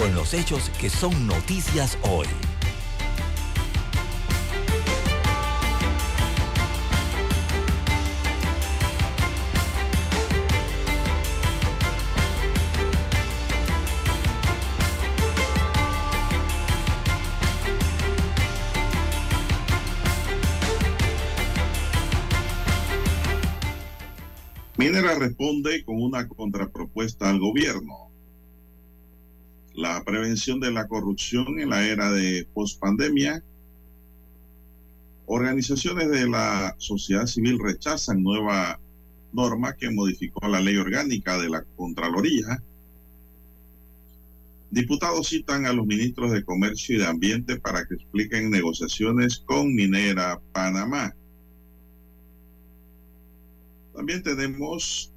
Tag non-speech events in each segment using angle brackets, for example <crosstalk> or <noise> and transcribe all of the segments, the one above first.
con los hechos que son noticias hoy. Minera responde con una contrapropuesta al gobierno la prevención de la corrupción en la era de pospandemia. Organizaciones de la sociedad civil rechazan nueva norma que modificó la ley orgánica de la Contraloría. Diputados citan a los ministros de Comercio y de Ambiente para que expliquen negociaciones con Minera Panamá. También tenemos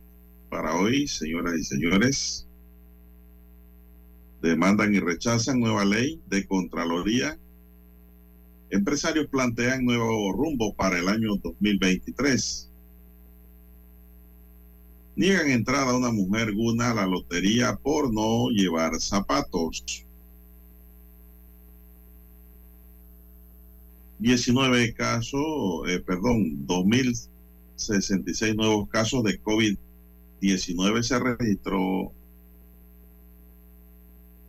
para hoy, señoras y señores, demandan y rechazan nueva ley de Contraloría. Empresarios plantean nuevo rumbo para el año 2023. Niegan entrada a una mujer guna a la lotería por no llevar zapatos. 19 casos, eh, perdón, 2.066 nuevos casos de COVID-19 se registró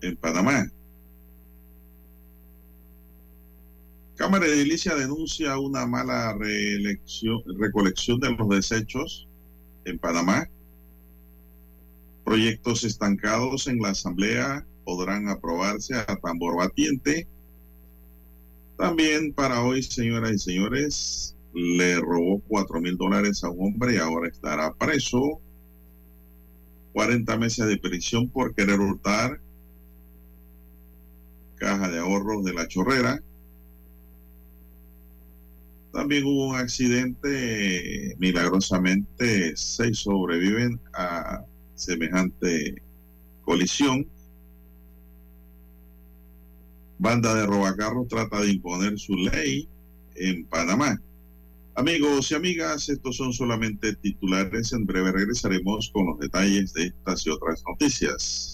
en Panamá. Cámara de Edilicia denuncia una mala recolección de los desechos en Panamá. Proyectos estancados en la Asamblea podrán aprobarse a tambor batiente. También para hoy, señoras y señores, le robó cuatro mil dólares a un hombre y ahora estará preso. 40 meses de prisión por querer hurtar caja de ahorros de la chorrera. También hubo un accidente, milagrosamente seis sobreviven a semejante colisión. Banda de robacarros trata de imponer su ley en Panamá. Amigos y amigas, estos son solamente titulares. En breve regresaremos con los detalles de estas y otras noticias.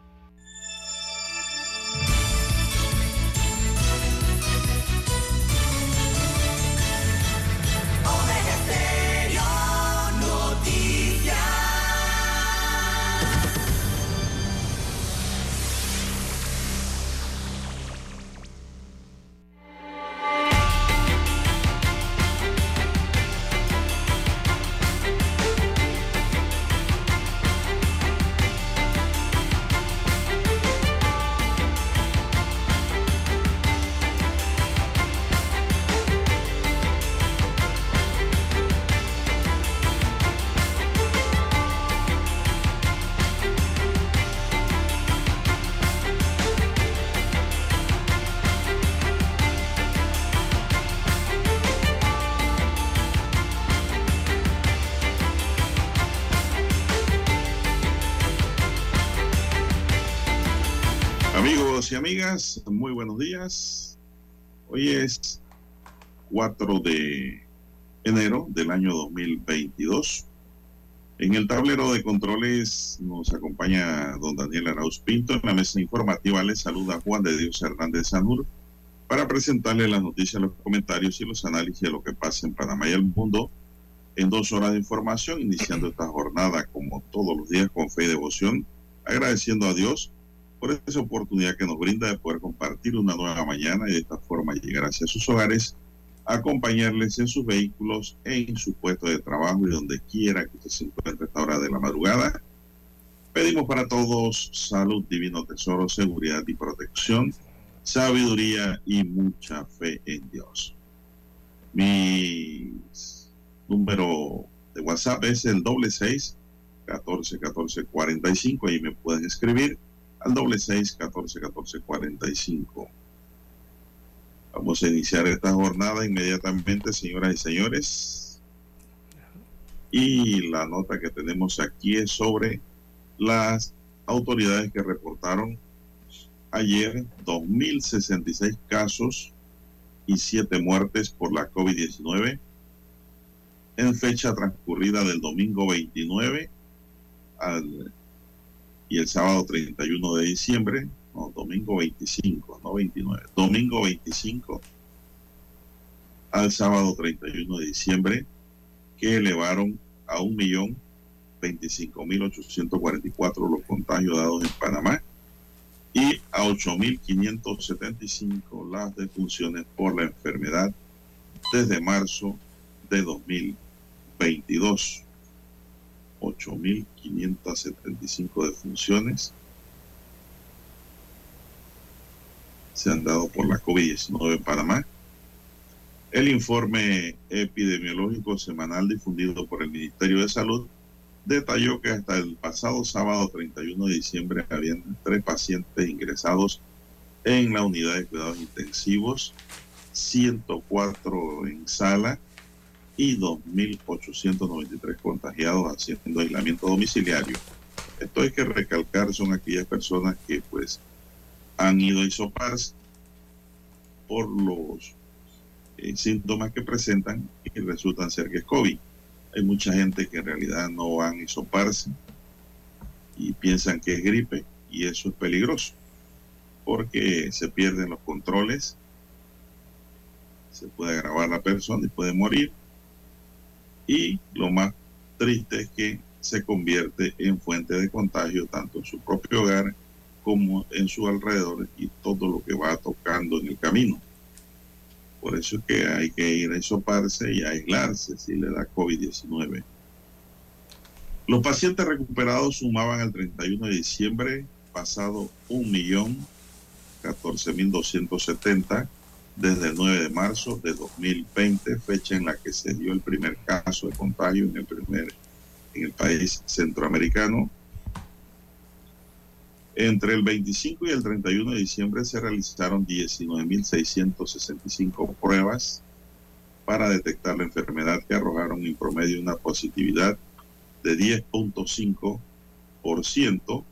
Amigas, muy buenos días. Hoy es 4 de enero del año 2022. En el tablero de controles nos acompaña don Daniel Arauz Pinto. En la mesa informativa le saluda Juan de Dios Hernández Sanur. para presentarle las noticias, los comentarios y los análisis de lo que pasa en Panamá y el mundo en dos horas de información, iniciando esta jornada como todos los días con fe y devoción, agradeciendo a Dios por esa oportunidad que nos brinda de poder compartir una nueva mañana y de esta forma llegar hacia sus hogares, acompañarles en sus vehículos, en su puesto de trabajo y donde quiera que se encuentre esta hora de la madrugada. Pedimos para todos salud, divino tesoro, seguridad y protección sabiduría y mucha fe en Dios. Mi número de WhatsApp es el doble seis catorce catorce cuarenta y cinco. Ahí me pueden escribir al doble seis catorce catorce cuarenta y cinco. Vamos a iniciar esta jornada inmediatamente, señoras y señores. Y la nota que tenemos aquí es sobre las autoridades que reportaron ayer 2.066 casos y 7 muertes por la COVID-19 en fecha transcurrida del domingo 29 al, y el sábado 31 de diciembre, no, domingo 25, no 29, domingo 25 al sábado 31 de diciembre, que elevaron a 1.025.844 los contagios dados en Panamá y a 8.575 las defunciones por la enfermedad desde marzo de 2022. 8.575 defunciones se han dado por la COVID-19 en Panamá. El informe epidemiológico semanal difundido por el Ministerio de Salud detalló que hasta el pasado sábado 31 de diciembre habían tres pacientes ingresados en la unidad de cuidados intensivos, 104 en sala y 2.893 contagiados haciendo aislamiento domiciliario. Esto hay que recalcar, son aquellas personas que pues han ido a isoparse por los eh, síntomas que presentan y resultan ser que es COVID. Hay mucha gente que en realidad no van a hisoparse y piensan que es gripe y eso es peligroso porque se pierden los controles, se puede agravar la persona y puede morir y lo más triste es que se convierte en fuente de contagio tanto en su propio hogar como en su alrededor y todo lo que va tocando en el camino. Por eso es que hay que ir a isoparse y aislarse si le da COVID-19. Los pacientes recuperados sumaban el 31 de diciembre pasado 1.014.270 desde el 9 de marzo de 2020, fecha en la que se dio el primer caso de contagio en el primer en el país centroamericano entre el 25 y el 31 de diciembre se realizaron 19.665 pruebas para detectar la enfermedad que arrojaron en promedio una positividad de 10.5%.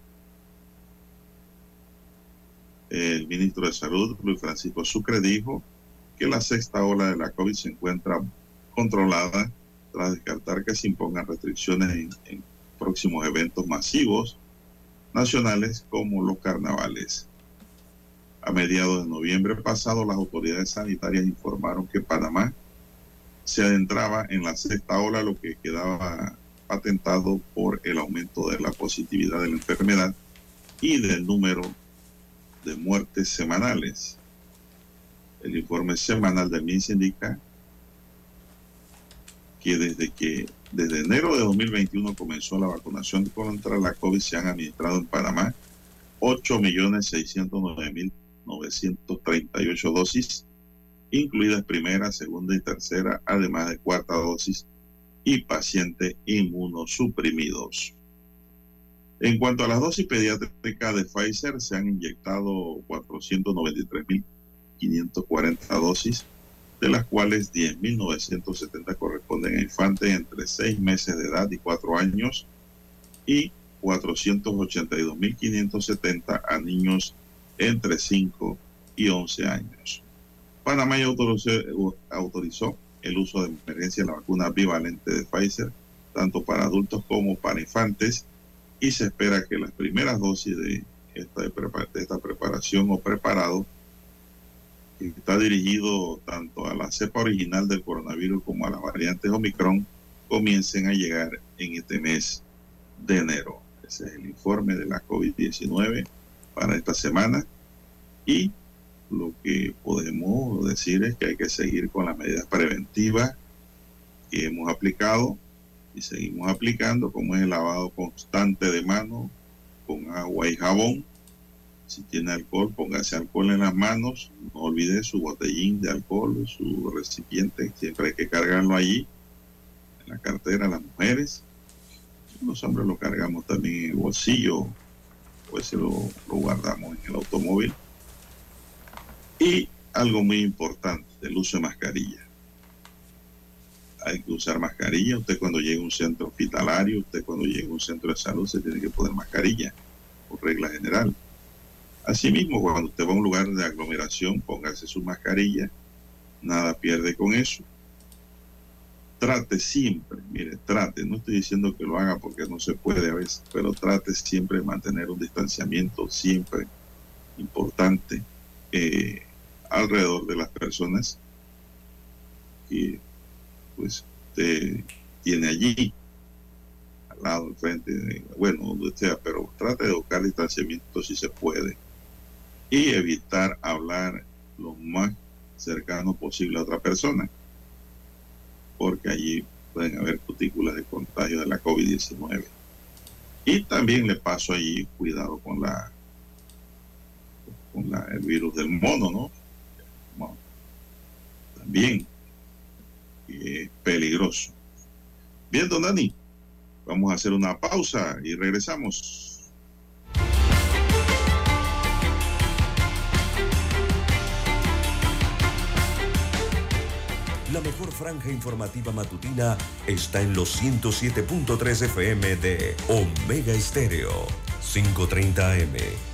El ministro de Salud, Luis Francisco Sucre, dijo que la sexta ola de la COVID se encuentra controlada tras descartar que se impongan restricciones en, próximos eventos masivos nacionales como los carnavales. A mediados de noviembre pasado, las autoridades sanitarias informaron que Panamá se adentraba en la sexta ola, lo que quedaba patentado por el aumento de la positividad de la enfermedad y del número de muertes semanales. El informe semanal del MINS indica que desde que desde enero de 2021 comenzó la vacunación contra la COVID. Se han administrado en Panamá 8.609.938 dosis, incluidas primera, segunda y tercera, además de cuarta dosis y pacientes inmunosuprimidos. En cuanto a las dosis pediátricas de Pfizer, se han inyectado 493.540 dosis de las cuales 10.970 corresponden a infantes entre 6 meses de edad y 4 años y 482.570 a niños entre 5 y 11 años. Panamá ya autorizó, el uso de emergencia de la vacuna bivalente de Pfizer, tanto para adultos como para infantes, y se espera que las primeras dosis de esta, de esta preparación o preparado que está dirigido tanto a la cepa original del coronavirus como a las variantes Omicron, comiencen a llegar en este mes de enero. Ese es el informe de la COVID-19 para esta semana. Y lo que podemos decir es que hay que seguir con las medidas preventivas que hemos aplicado seguimos aplicando, como es el lavado constante de manos con agua y jabón. Si tiene alcohol, póngase alcohol en las manos. No olvide su botellín de alcohol, su recipiente. Siempre hay que cargarlo allí, en la cartera, las mujeres. Los hombres lo cargamos también en el bolsillo, pues lo, lo guardamos en el automóvil. Y algo muy importante, el uso de mascarilla hay que usar mascarilla. Usted cuando llegue a un centro hospitalario, usted cuando llegue a un centro de salud se tiene que poner mascarilla, por regla general. Asimismo, cuando usted va a un lugar de aglomeración, póngase su mascarilla. Nada pierde con eso. Trate siempre, mire, trate, no estoy diciendo que lo haga porque no se puede a veces, pero trate siempre de mantener un distanciamiento siempre importante eh, alrededor de las personas y pues usted tiene allí, al lado, al frente, bueno, donde sea, pero trate de buscar distanciamiento si se puede y evitar hablar lo más cercano posible a otra persona, porque allí pueden haber cutículas de contagio de la COVID-19. Y también le paso allí cuidado con la con la, el virus del mono, ¿no? Bueno, también es peligroso. Bien, don Dani, vamos a hacer una pausa y regresamos. La mejor franja informativa matutina está en los 107.3 FM de Omega Estéreo, 530 AM.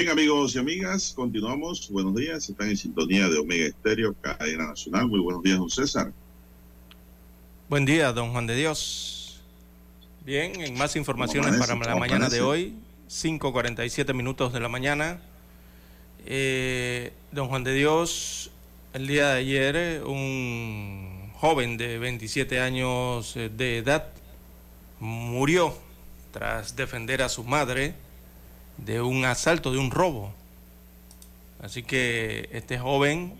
Bien, amigos y amigas, continuamos. Buenos días, están en sintonía de Omega Estéreo, cadena nacional. Muy buenos días, don César. Buen día, don Juan de Dios. Bien, en más informaciones para la mañana de hoy, 5.47 minutos de la mañana. Eh, don Juan de Dios, el día de ayer, un joven de 27 años eh, de edad murió tras defender a su madre de un asalto, de un robo. Así que este joven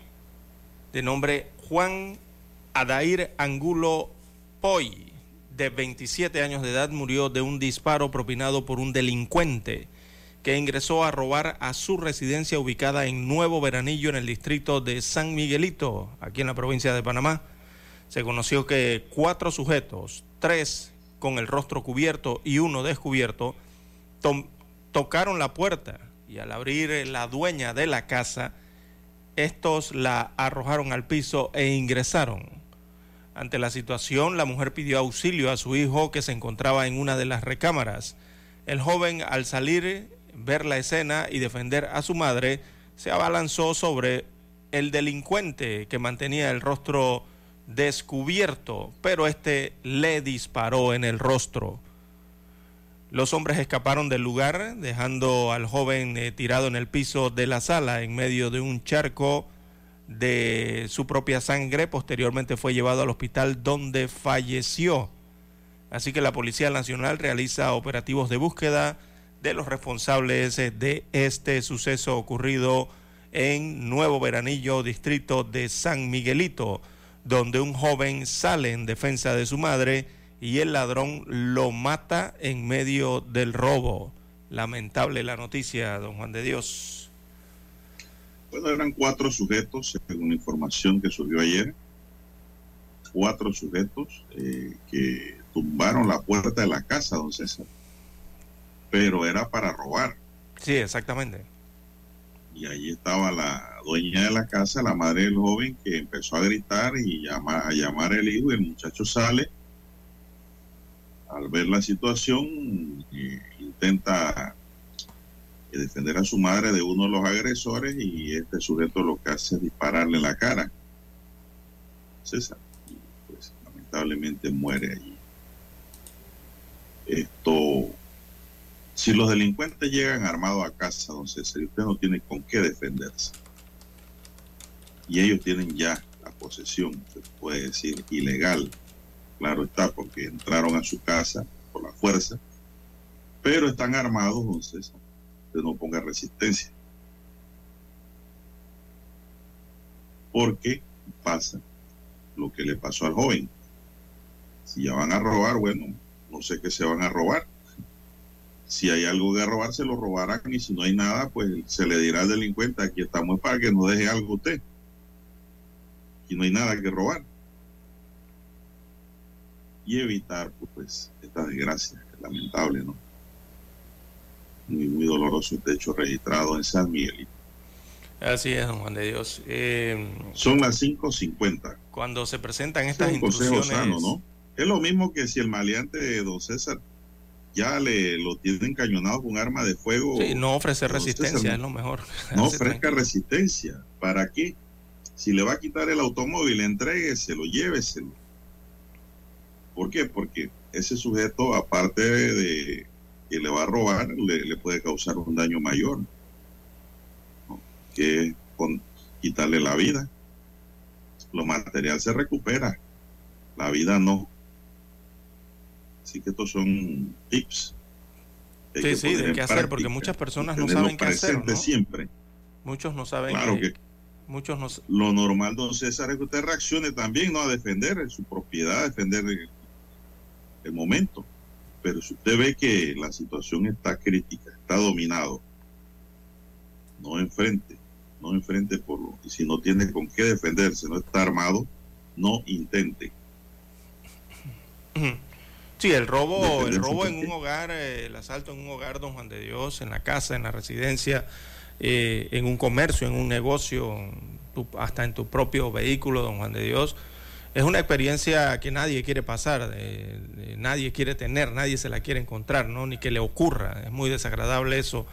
de nombre Juan Adair Angulo Poi, de 27 años de edad, murió de un disparo propinado por un delincuente que ingresó a robar a su residencia ubicada en Nuevo Veranillo, en el distrito de San Miguelito, aquí en la provincia de Panamá. Se conoció que cuatro sujetos, tres con el rostro cubierto y uno descubierto, tocaron la puerta y al abrir la dueña de la casa, estos la arrojaron al piso e ingresaron. Ante la situación, la mujer pidió auxilio a su hijo que se encontraba en una de las recámaras. El joven, al salir, ver la escena y defender a su madre, se abalanzó sobre el delincuente que mantenía el rostro descubierto, pero este le disparó en el rostro. Los hombres escaparon del lugar, dejando al joven eh, tirado en el piso de la sala en medio de un charco de su propia sangre. Posteriormente fue llevado al hospital donde falleció. Así que la Policía Nacional realiza operativos de búsqueda de los responsables eh, de este suceso ocurrido en Nuevo Veranillo, distrito de San Miguelito, donde un joven sale en defensa de su madre y el ladrón lo mata en medio del robo. Lamentable la noticia, don Juan de Dios. Bueno, eran cuatro sujetos, según información que subió ayer. Cuatro sujetos eh, que tumbaron la puerta de la casa, don César. Pero era para robar. Sí, exactamente. Y ahí estaba la dueña de la casa, la madre del joven, que empezó a gritar y llama, a llamar al hijo. Y el muchacho sale al ver la situación, eh, intenta eh, defender a su madre de uno de los agresores y este sujeto lo que hace es dispararle la cara. César, y pues lamentablemente muere allí. Esto, si los delincuentes llegan armados a casa, don César, usted no tiene con qué defenderse. Y ellos tienen ya la posesión, se puede decir, ilegal claro está, porque entraron a su casa por la fuerza, pero están armados, entonces, que no ponga resistencia. Porque pasa lo que le pasó al joven. Si ya van a robar, bueno, no sé qué se van a robar. Si hay algo que robar, se lo robarán y si no hay nada, pues se le dirá al delincuente, aquí estamos para que no deje algo usted. Aquí no hay nada que robar y evitar pues esta desgracia, lamentable, ¿no? Muy, muy doloroso este hecho registrado en San Miguel. Así es, don Juan de Dios. Eh, Son las 5.50. Cuando se presentan estas. ¿no? Es lo mismo que si el maleante de don César ya le lo tiene encañonado con arma de fuego. Sí, no ofrece resistencia, es lo mejor. <laughs> No ofrezca resistencia. ¿Para qué? Si le va a quitar el automóvil, entrégueselo, lléveselo. ¿Por qué? Porque ese sujeto, aparte de que le va a robar, le, puede causar un daño mayor, que con quitarle la vida. Lo material se recupera, la vida no. Así que estos son tips. sí, sí, de qué hacer, porque muchas personas no saben qué hacer. ¿no? siempre. Muchos no saben claro que, muchos no... Lo normal, don César, es que usted reaccione también, ¿no? A defender su propiedad, a defender el momento. Pero si usted ve que la situación está crítica, está dominado, no enfrente, no enfrente por lo. Y si no tiene con qué defenderse, no está armado, no intente. Sí, el robo, el robo en un hogar, eh, el asalto en un hogar, don Juan de Dios, en la casa, en la residencia, eh, en un comercio, en un negocio, hasta en tu propio vehículo, don Juan de Dios, es una experiencia que nadie quiere pasar, nadie quiere tener, nadie se la quiere encontrar, ¿no? ni que le ocurra. Es muy desagradable eso,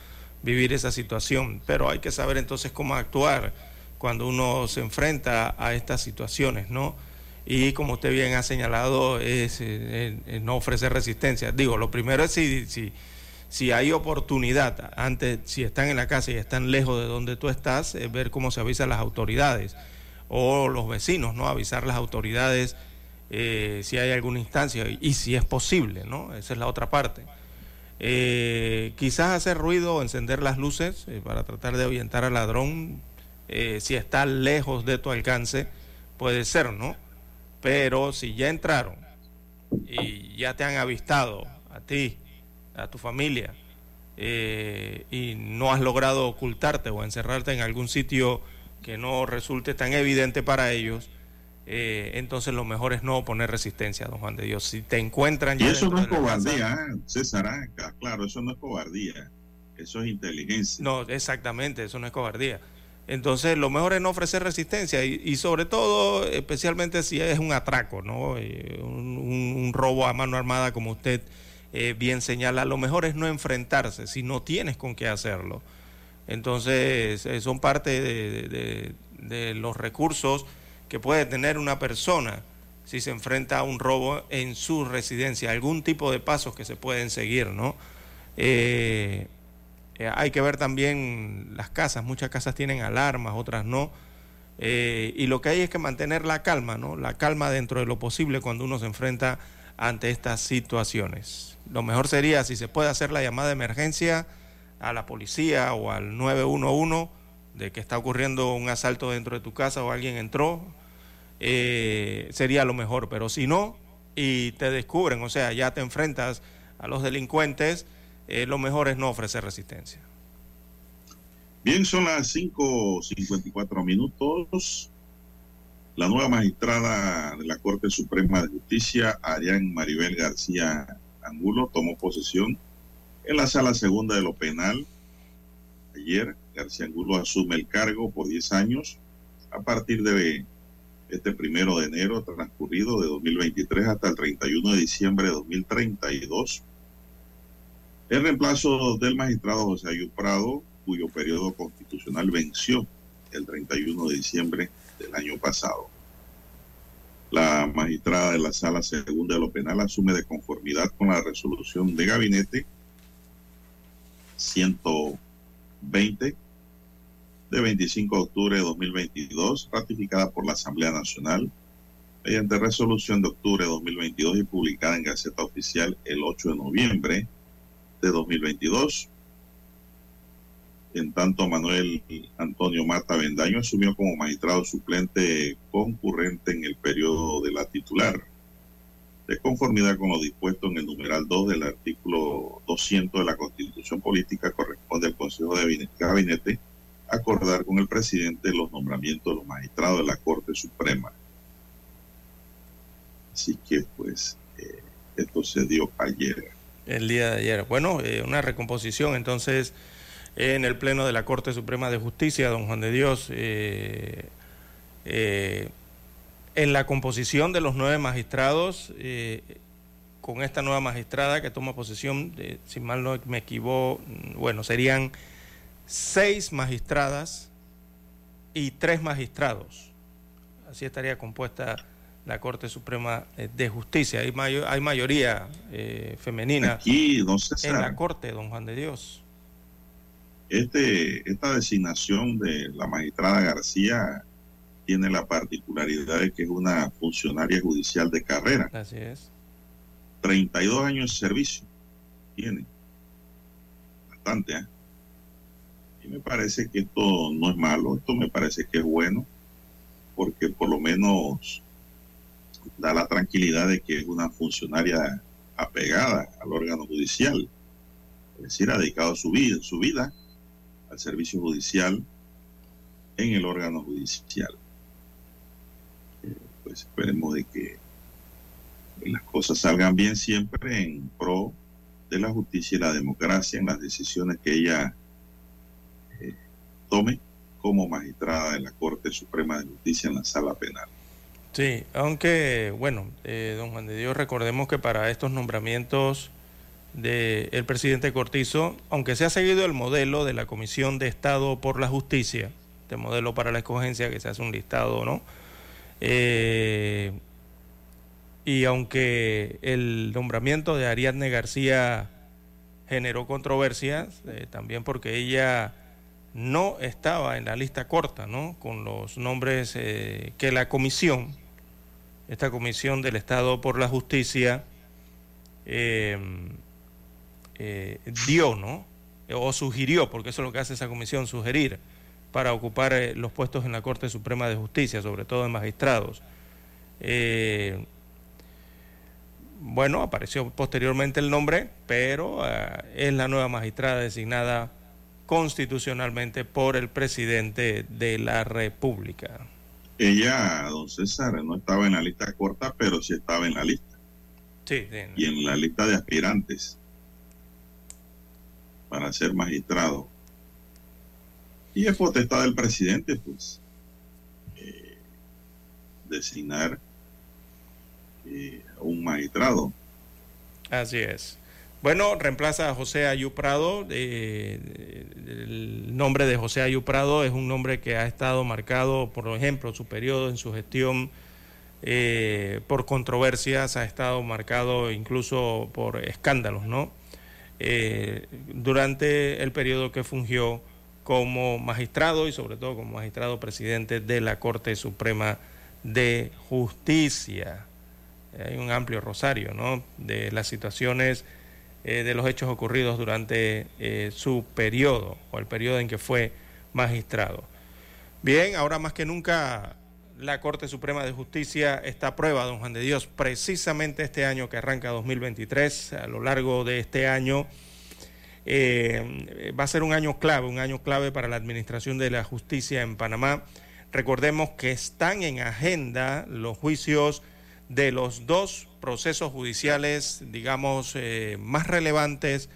vivir esa situación, pero hay que saber entonces cómo actuar cuando uno se enfrenta a estas situaciones, ¿no? Y como usted bien ha señalado, es, eh, no ofrecer resistencia. Digo, lo primero es si, si, si hay oportunidad, antes, si están en la casa y están lejos de donde tú estás, ver cómo se avisan las autoridades o los vecinos, ¿no? Avisar las autoridades eh, si hay alguna instancia y, si es posible, ¿no? Esa es la otra parte. Eh, quizás hacer ruido o encender las luces eh, para tratar de ahuyentar al ladrón, si está lejos de tu alcance, puede ser, ¿no? Pero si ya entraron y ya te han avistado a ti, a tu familia, y no has logrado ocultarte o encerrarte en algún sitio que no resulte tan evidente para ellos, eh, entonces lo mejor es no poner resistencia, don Juan de Dios. Si te encuentran... Y eso no es cobardía, César, ah, claro, eso no es cobardía, eso es inteligencia. No, exactamente, eso no es cobardía. Entonces lo mejor es no ofrecer resistencia y, sobre todo, especialmente si es un atraco, ¿no? Eh, un, robo a mano armada como usted eh, bien señala, lo mejor es no enfrentarse si no tienes con qué hacerlo. Entonces son parte de los recursos que puede tener una persona si se enfrenta a un robo en su residencia, algún tipo de pasos que se pueden seguir, ¿no? Eh, eh, hay que ver también las casas, muchas casas tienen alarmas, otras no, eh, y lo que hay es que mantener la calma, ¿no? La calma dentro de lo posible cuando uno se enfrenta ante estas situaciones. Lo mejor sería si se puede hacer la llamada de emergencia a la policía o al 911 de que está ocurriendo un asalto dentro de tu casa o alguien entró, eh, sería lo mejor. Pero si no, y te descubren, o sea, ya te enfrentas a los delincuentes, eh, lo mejor es no ofrecer resistencia. Bien, son las 5.54 minutos. La nueva magistrada de la Corte Suprema de Justicia, Arián Maribel García Angulo, tomó posesión en la sala segunda de lo penal. Ayer, García Angulo asume el cargo por 10 años a partir de este primero de enero transcurrido de 2023 hasta el 31 de diciembre de 2032. El reemplazo del magistrado José Ayú Prado, cuyo periodo constitucional venció el 31 de diciembre del año pasado. La magistrada de la Sala Segunda de lo Penal asume de conformidad con la resolución de gabinete 120 de 25 de octubre de 2022, ratificada por la Asamblea Nacional mediante resolución de octubre de 2022 y publicada en Gaceta Oficial el 8 de noviembre de 2022. En tanto, Manuel Antonio Mata Bendaño asumió como magistrado suplente concurrente en el periodo de la titular, de conformidad con lo dispuesto en el numeral 2 del artículo 200 de la Constitución Política, corresponde al Consejo de Gabinete acordar con el presidente los nombramientos de los magistrados de la Corte Suprema. Así que pues eh, esto se dio ayer. El día de ayer. Bueno, eh, una recomposición entonces en el Pleno de la Corte Suprema de Justicia, don Juan de Dios, eh, en la composición de los nueve magistrados, con esta nueva magistrada que toma posesión, si mal no me equivoco, bueno, serían seis magistradas y tres magistrados. Así estaría compuesta la Corte Suprema eh, de Justicia. Hay, hay mayoría eh, femenina Aquí, en la Corte, don Juan de Dios. Este, esta designación de la magistrada García tiene la particularidad de que es una funcionaria judicial de carrera. Así es. 32 años de servicio tiene. Bastante, ¿eh? me parece que esto no es malo, esto me parece que es bueno, porque por lo menos da la tranquilidad de que es una funcionaria apegada al órgano judicial, es decir, ha dedicado su vida, su vida al servicio judicial en el órgano judicial. Eh, pues esperemos de que las cosas salgan bien siempre en pro de la justicia y la democracia en las decisiones que ella tome como magistrada de la Corte Suprema de Justicia en la Sala Penal. Sí, aunque, bueno, eh, don Juan de Dios, recordemos que para estos nombramientos del presidente Cortizo, aunque se ha seguido el modelo de la Comisión de Estado por la Justicia, de modelo para la escogencia, que se hace un listado, ¿no? Eh, y aunque el nombramiento de Ariadne García generó controversias, eh, también porque ella no estaba en la lista corta, ¿no? Con los nombres eh, que la comisión, esta comisión del Estado por la Justicia, em, dio, ¿no? O sugirió, porque eso es lo que hace esa comisión, sugerir para ocupar eh, los puestos en la Corte Suprema de Justicia, sobre todo en magistrados. bueno, apareció posteriormente el nombre, pero es la nueva magistrada designada constitucionalmente por el presidente de la República. Ella, don César, no estaba en la lista corta, pero sí estaba en la lista. Sí, sí. Y en la lista de aspirantes para ser magistrado. Y es potestad del presidente, pues, eh, designar eh, a un magistrado. Así es. Bueno, reemplaza a José Ayuprado. Eh, el nombre de José Ayuprado es un nombre que ha estado marcado, por ejemplo, su periodo en su gestión eh, por controversias, ha estado marcado incluso por escándalos, ¿no? Durante el periodo que fungió como magistrado y sobre todo como magistrado presidente de la Corte Suprema de Justicia. Hay un amplio rosario, ¿no? De las situaciones eh, de los hechos ocurridos durante eh, su periodo o el periodo en que fue magistrado. Bien, ahora más que nunca la Corte Suprema de Justicia está a prueba, don Juan de Dios, precisamente este año que arranca 2023, a lo largo de este año. Eh, va a ser un año clave, un año clave para la administración de la justicia en Panamá. Recordemos que están en agenda los juicios de los dos procesos judiciales, digamos, eh, más relevantes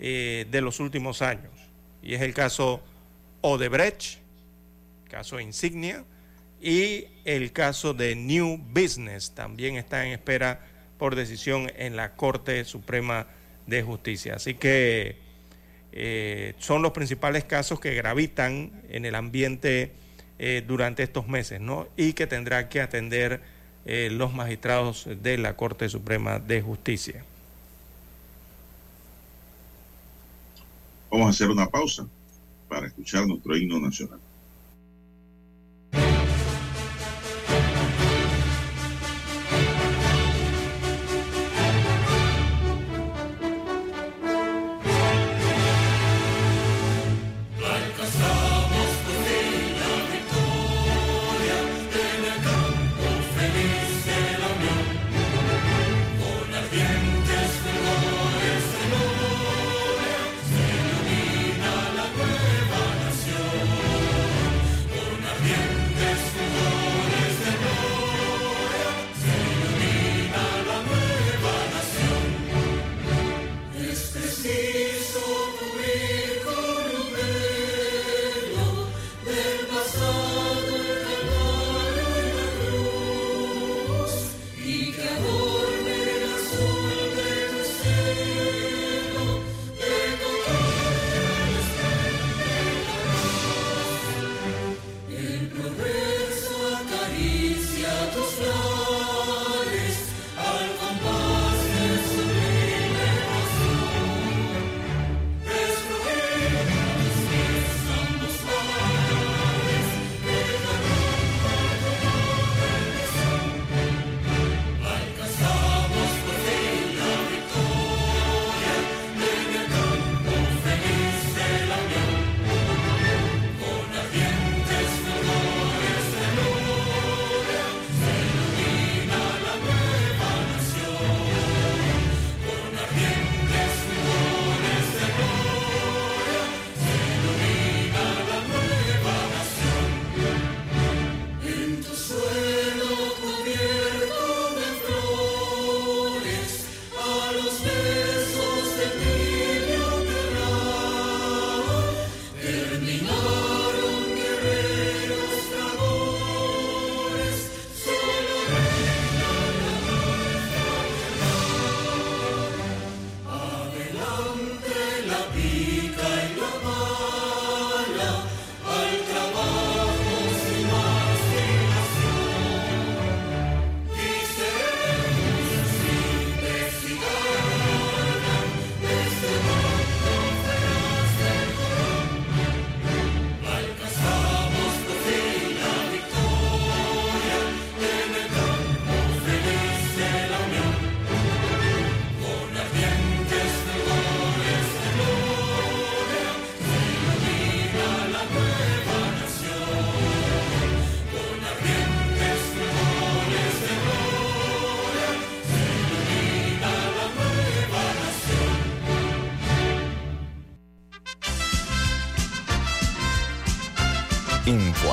eh, de los últimos años. Y es el caso Odebrecht, caso insignia, y el caso de New Business, también está en espera por decisión en la Corte Suprema de Justicia. Así que eh, son los principales casos que gravitan en el ambiente durante estos meses, ¿no? Y que tendrá que atender eh, los magistrados de la Corte Suprema de Justicia. Vamos a hacer una pausa para escuchar nuestro himno nacional.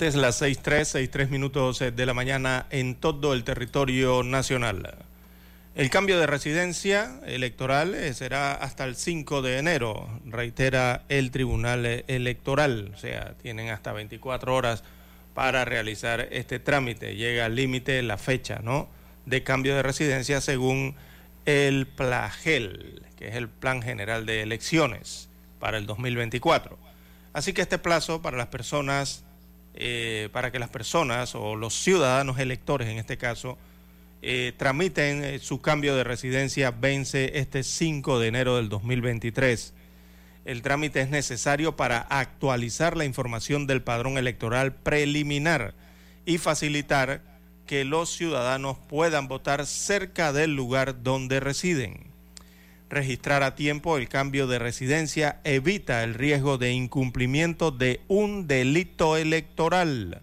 Oyentes, las 6.3, 6.3 minutos eh, de la mañana en todo el territorio nacional. El cambio de residencia electoral eh, será hasta el 5 de enero, reitera el Tribunal Electoral. O sea, tienen hasta 24 horas para realizar este trámite. Llega al límite la fecha, ¿no? De cambio de residencia según el PLAGEL, que es el Plan General de Elecciones para el 2024. Así que este plazo para las personas eh, para que las personas o los ciudadanos electores en este caso eh, tramiten eh, su cambio de residencia vence este 5 de enero del 2023. El trámite es necesario para actualizar la información del padrón electoral preliminar y facilitar que los ciudadanos puedan votar cerca del lugar donde residen registrar a tiempo el cambio de residencia evita el riesgo de incumplimiento de un delito electoral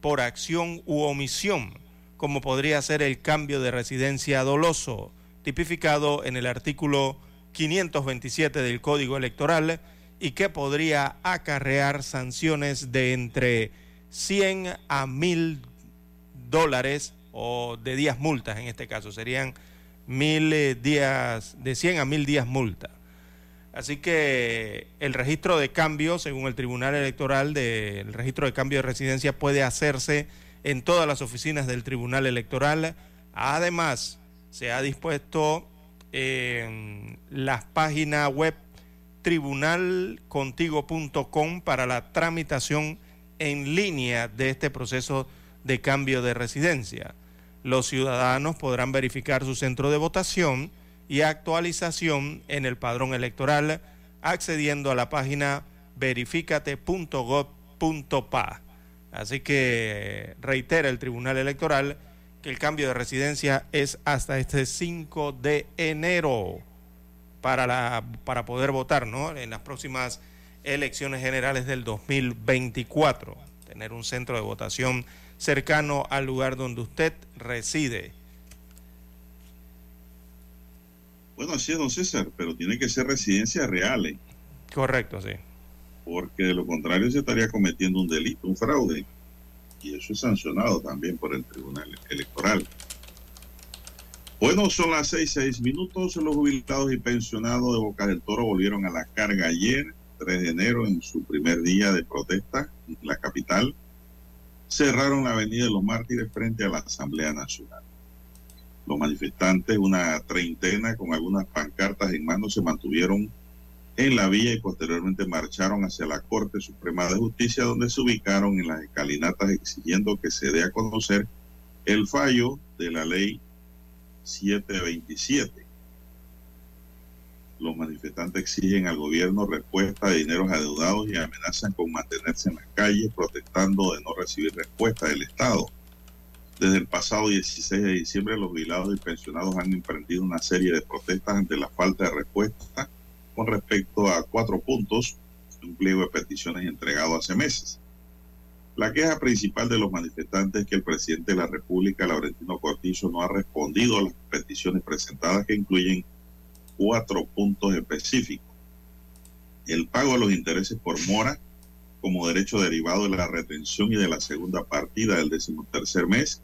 por acción u omisión, como podría ser el cambio de residencia doloso, tipificado en el artículo 527 del Código Electoral y que podría acarrear sanciones de entre 100 a 1000 dólares o de 10 multas en este caso, serían mil eh, días, de 100 a mil días multa. Así que el registro de cambio, según el Tribunal Electoral, el registro de cambio de residencia puede hacerse en todas las oficinas del Tribunal Electoral. Además, se ha dispuesto en la página web tribunalcontigo.com para la tramitación en línea de este proceso de cambio de residencia los ciudadanos podrán verificar su centro de votación y actualización en el padrón electoral accediendo a la página verificate.gov.pa. Así que reitera el Tribunal Electoral que el cambio de residencia es hasta este 5 de enero para, para poder votar ¿no? en las próximas elecciones generales del 2024. Tener un centro de votación cercano al lugar donde usted reside. Bueno, así es, don César, pero tiene que ser residencia real. ¿eh? Correcto, sí. Porque de lo contrario se estaría cometiendo un delito, un fraude. Y eso es sancionado también por el Tribunal Electoral. Bueno, son las seis, seis minutos. Los jubilados y pensionados de Boca del Toro volvieron a la carga ayer, 3 de enero, en su primer día de protesta en la capital cerraron la Avenida de los Mártires frente a la Asamblea Nacional. Los manifestantes, una treintena con algunas pancartas en mano, se mantuvieron en la vía y posteriormente marcharon hacia la Corte Suprema de Justicia, donde se ubicaron en las escalinatas exigiendo que se dé a conocer el fallo de la ley 727 los manifestantes exigen al gobierno respuesta de dineros adeudados y amenazan con mantenerse en las calles protestando de no recibir respuesta del Estado. Desde el pasado 16 de diciembre, los jubilados y pensionados han emprendido una serie de protestas ante la falta de respuesta con respecto a cuatro puntos de un pliego de peticiones entregado hace meses. La queja principal de los manifestantes es que el presidente de la República, Laurentino Cortizo, no ha respondido a las peticiones presentadas que incluyen cuatro puntos específicos. El pago de los intereses por mora como derecho derivado de la retención y de la segunda partida del decimotercer mes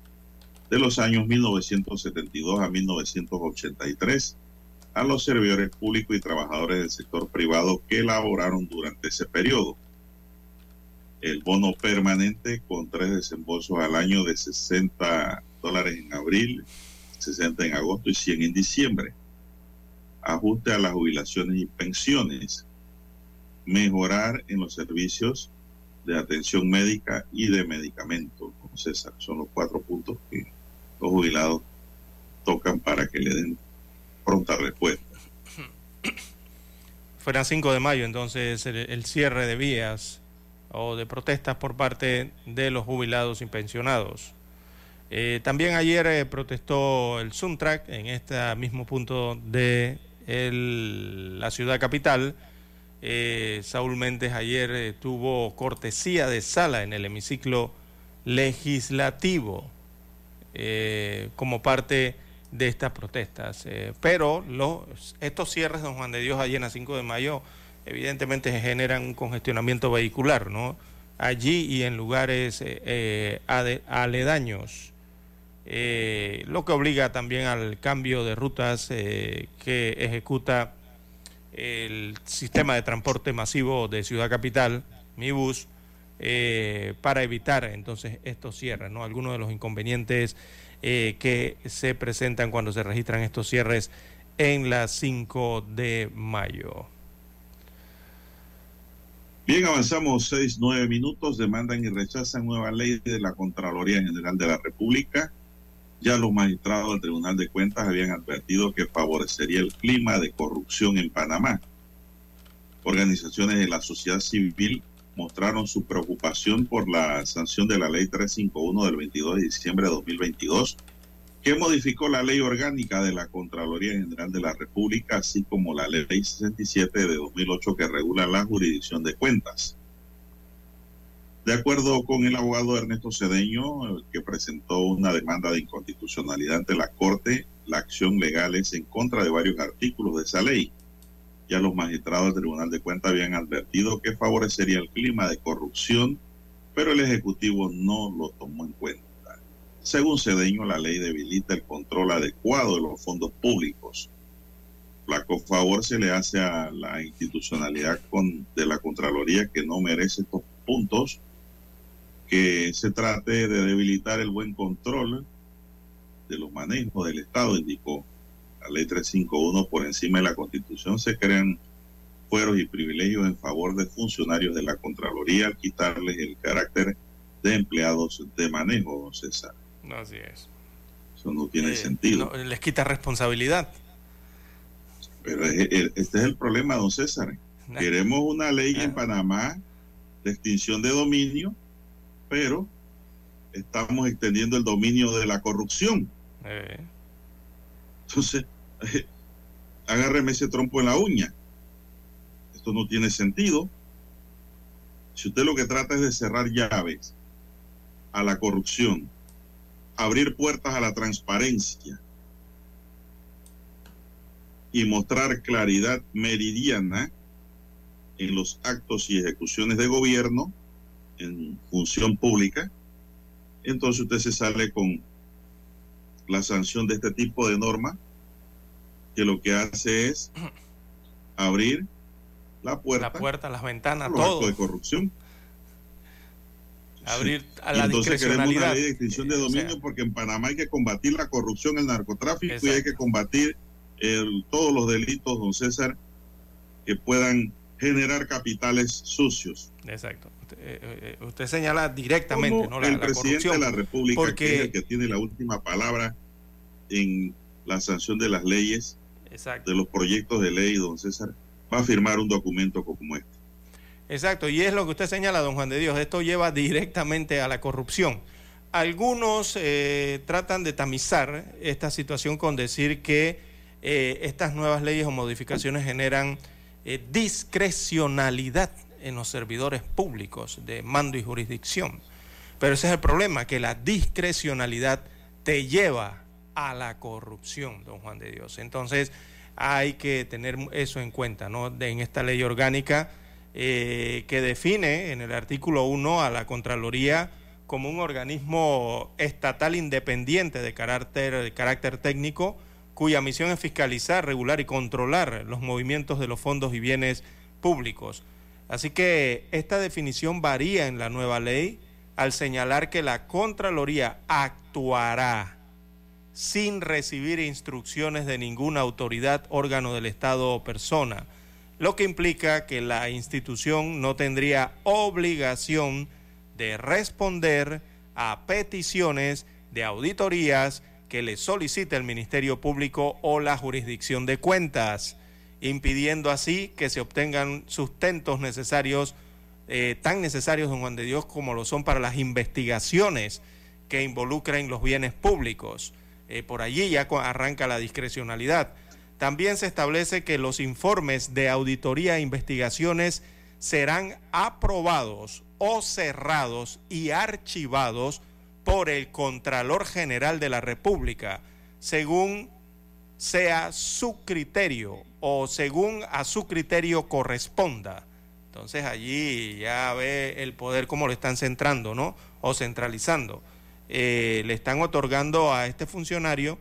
de los años 1972 a 1983 a los servidores públicos y trabajadores del sector privado que elaboraron durante ese periodo. El bono permanente con tres desembolsos al año de 60 dólares en abril, 60 en agosto y 100 en diciembre. Ajuste a las jubilaciones y pensiones. Mejorar en los servicios de atención médica y de medicamentos. César, son los cuatro puntos que los jubilados tocan para que le den pronta respuesta. <coughs> Fuera 5 de mayo, entonces, el, cierre de vías o de protestas por parte de los jubilados y pensionados. Eh, también ayer eh, protestó el Suntrack en este mismo punto de la ciudad capital. Eh, Saúl Méndez ayer tuvo cortesía de sala en el hemiciclo legislativo como parte de estas protestas. pero los, estos cierres, don Juan de Dios, ayer en 5 de mayo, evidentemente generan un congestionamiento vehicular, ¿no? Allí y en lugares aledaños. Eh, lo que obliga también al cambio de rutas eh, que ejecuta el sistema de transporte masivo de Ciudad Capital, mi bus, eh, para evitar entonces estos cierres, ¿no? Algunos de los inconvenientes que se presentan cuando se registran estos cierres en las 5 de mayo. Bien, avanzamos seis, nueve minutos. Demandan y rechazan nueva ley de la Contraloría General de la República ya los magistrados del Tribunal de Cuentas habían advertido que favorecería el clima de corrupción en Panamá. Organizaciones de la sociedad civil mostraron su preocupación por la sanción de la Ley 351 del 22 de diciembre de 2022, que modificó la Ley Orgánica de la Contraloría General de la República, así como la Ley 67 de 2008 que regula la jurisdicción de cuentas. De acuerdo con el abogado Ernesto Cedeño, que presentó una demanda de inconstitucionalidad ante la Corte, la acción legal es en contra de varios artículos de esa ley. Ya los magistrados del Tribunal de Cuentas habían advertido que favorecería el clima de corrupción, pero el Ejecutivo no lo tomó en cuenta. Según Cedeño, la ley debilita el control adecuado de los fondos públicos. Flaco favor se le hace a la institucionalidad de la Contraloría que no merece estos puntos que se trate de debilitar el buen control de los manejos del Estado, indicó la ley 351 por encima de la Constitución, se crean fueros y privilegios en favor de funcionarios de la Contraloría al quitarles el carácter de empleados de manejo, don César. No, así es. Eso no tiene eh, sentido. les quita responsabilidad. Pero este es el problema, don César. <laughs> Queremos una ley en Panamá de extinción de dominio pero estamos extendiendo el dominio de la corrupción. Eh. Entonces, agárreme ese trompo en la uña. Esto no tiene sentido. Si usted lo que trata es de cerrar llaves a la corrupción, abrir puertas a la transparencia y mostrar claridad meridiana en los actos y ejecuciones de gobierno, en función pública, entonces usted se sale con la sanción de este tipo de norma, que lo que hace es abrir la puerta, la puerta, las ventanas, todo de corrupción. Abrir a la entonces queremos una ley de extinción de dominio porque en Panamá hay que combatir la corrupción, el narcotráfico y hay que combatir todos los delitos, don César, que puedan generar capitales sucios. Exacto. Eh, eh, usted señala directamente ¿no? la, el presidente de la República, porque... que es el que tiene la última palabra en la sanción de las leyes, de los proyectos de ley, don César, va a firmar un documento como este. Exacto, y es lo que usted señala, don Juan de Dios, esto lleva directamente a la corrupción. Algunos eh, tratan de tamizar esta situación con decir que estas nuevas leyes o modificaciones generan discrecionalidad en los servidores públicos de mando y jurisdicción. Pero ese es el problema, que la discrecionalidad te lleva a la corrupción, don Juan de Dios. Entonces hay que tener eso en cuenta, ¿no? en esta ley orgánica eh, que define en el artículo 1 a la Contraloría como un organismo estatal independiente de carácter, de carácter técnico, cuya misión es fiscalizar, regular y controlar los movimientos de los fondos y bienes públicos. Así que esta definición varía en la nueva ley, al señalar que la Contraloría actuará sin recibir instrucciones de ninguna autoridad, órgano del Estado o persona, lo que implica que la institución no tendría obligación de responder a peticiones de auditorías que le solicite el Ministerio Público o la jurisdicción de cuentas, impidiendo así que se obtengan sustentos necesarios, eh, tan necesarios, don Juan de Dios, como lo son para las investigaciones que involucran los bienes públicos. Eh, por allí ya arranca la discrecionalidad. También se establece que los informes de auditoría e investigaciones serán aprobados o cerrados y archivados por el Contralor General de la República, según sea su criterio o según a su criterio corresponda. Entonces allí ya ve el poder cómo lo están centrando, ¿no? O centralizando. Eh, le están otorgando a este funcionario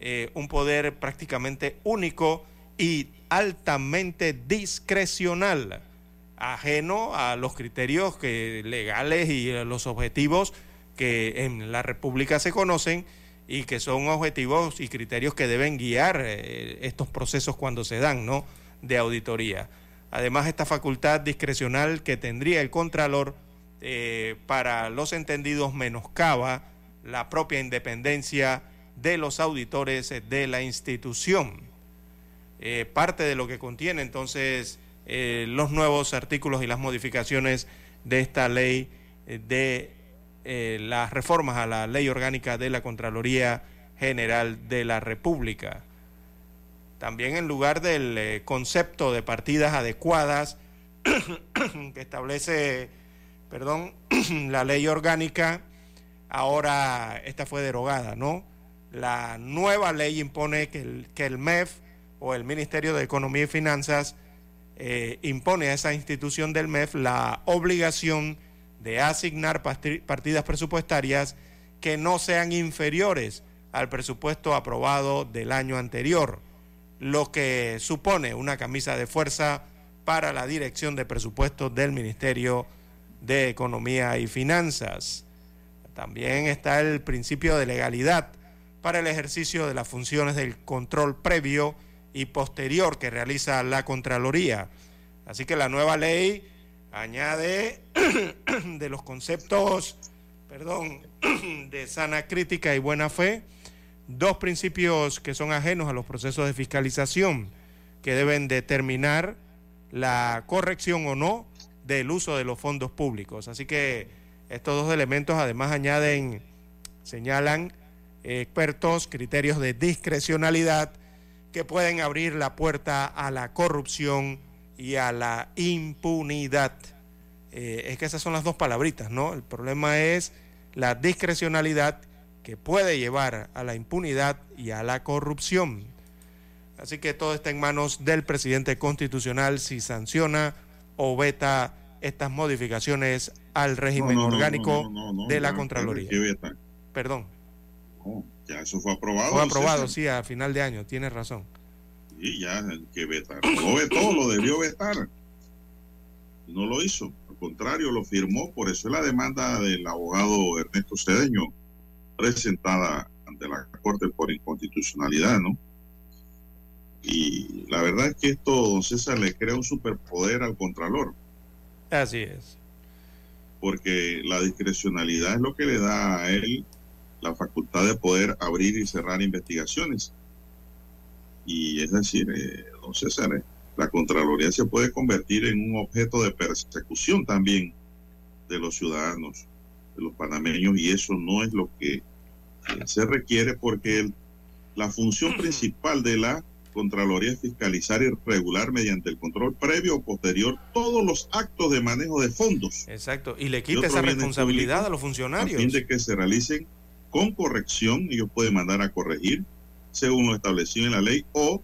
eh, un poder prácticamente único y altamente discrecional, ajeno a los criterios que, legales y los objetivos que en la República se conocen y que son objetivos y criterios que deben guiar eh, estos procesos cuando se dan, ¿no? De auditoría. Además, esta facultad discrecional que tendría el Contralor eh, para los entendidos menoscaba la propia independencia de los auditores de la institución. Eh, parte de lo que contiene entonces los nuevos artículos y las modificaciones de esta ley de las reformas a la ley orgánica de la Contraloría General de la República. También en lugar del concepto de partidas adecuadas <coughs> que establece perdón, <coughs> la ley orgánica, ahora esta fue derogada, ¿no? La nueva ley impone que el, que el MEF o el Ministerio de Economía y Finanzas eh, impone a esa institución del MEF la obligación de asignar partidas presupuestarias que no sean inferiores al presupuesto aprobado del año anterior, lo que supone una camisa de fuerza para la dirección de presupuestos del Ministerio de Economía y Finanzas. También está el principio de legalidad para el ejercicio de las funciones del control previo y posterior que realiza la Contraloría. Así que la nueva ley añade <clears throat> de los conceptos, perdón, <clears throat> de sana crítica y buena fe, dos principios que son ajenos a los procesos de fiscalización, que deben determinar la corrección o no del uso de los fondos públicos. Así que estos dos elementos además añaden, señalan expertos, criterios de discrecionalidad que pueden abrir la puerta a la corrupción y a la impunidad. Eh, es que esas son las dos palabritas, ¿no? El problema es la discrecionalidad que puede llevar a la impunidad y a la corrupción. Así que todo está en manos del presidente constitucional si sanciona o veta estas modificaciones al régimen orgánico de la Contraloría. Perdón. ya eso fue aprobado. Fue aprobado, sí, a final de año, tiene razón. Y ya, que vetar. Lo vetó, lo debió vetar. No lo hizo. Al contrario, lo firmó. Por eso es la demanda del abogado Ernesto Cedeño, presentada ante la Corte por inconstitucionalidad, ¿no? Y la verdad es que esto, don César, le crea un superpoder al Contralor. Así es. Porque la discrecionalidad es lo que le da a él la facultad de poder abrir y cerrar investigaciones. Y es decir, eh, don César, eh, la Contraloría se puede convertir en un objeto de persecución también de los ciudadanos, de los panameños, y eso no es lo que eh, se requiere porque la función principal de la Contraloría fiscalizar y regular mediante el control previo o posterior todos los actos de manejo de fondos. Exacto, y le quita esa responsabilidad a los funcionarios. A fin de que se realicen con corrección, ellos pueden mandar a corregir según lo establecido en la ley o,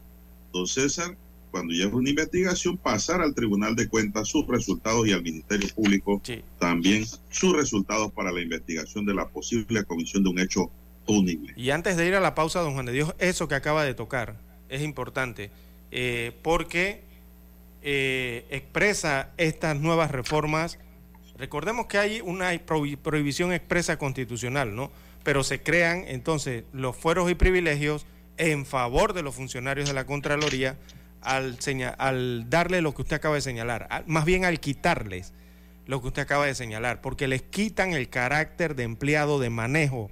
don César, cuando llegue una investigación, pasar al Tribunal de Cuentas sus resultados y al Ministerio Público también sus resultados para la investigación de la posible comisión de un hecho punible. Y antes de ir a la pausa, don Juan de Dios, eso que acaba de tocar, es importante, eh, porque eh, expresa estas nuevas reformas Recordemos que hay una prohibición expresa constitucional, ¿no? Pero se crean entonces los fueros y privilegios en favor de los funcionarios de la Contraloría al, al darle lo que usted acaba de señalar, más bien al quitarles lo que usted acaba de señalar, porque les quitan el carácter de empleado de manejo,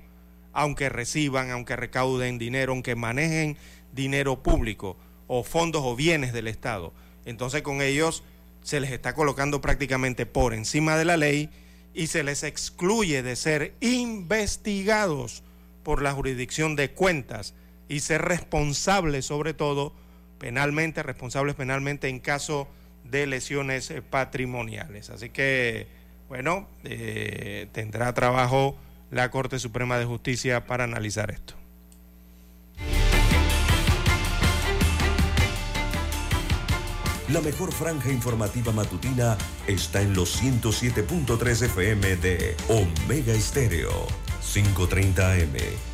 aunque reciban, aunque recauden dinero, aunque manejen dinero público o fondos o bienes del Estado. Entonces con ellos se les está colocando prácticamente por encima de la ley y se les excluye de ser investigados por la jurisdicción de cuentas y ser responsables sobre todo penalmente, responsables penalmente en caso de lesiones eh, patrimoniales. Así que, bueno, eh, tendrá trabajo la Corte Suprema de Justicia para analizar esto. La mejor franja informativa matutina está en los 107.3 FM de Omega Estéreo, 530 AM.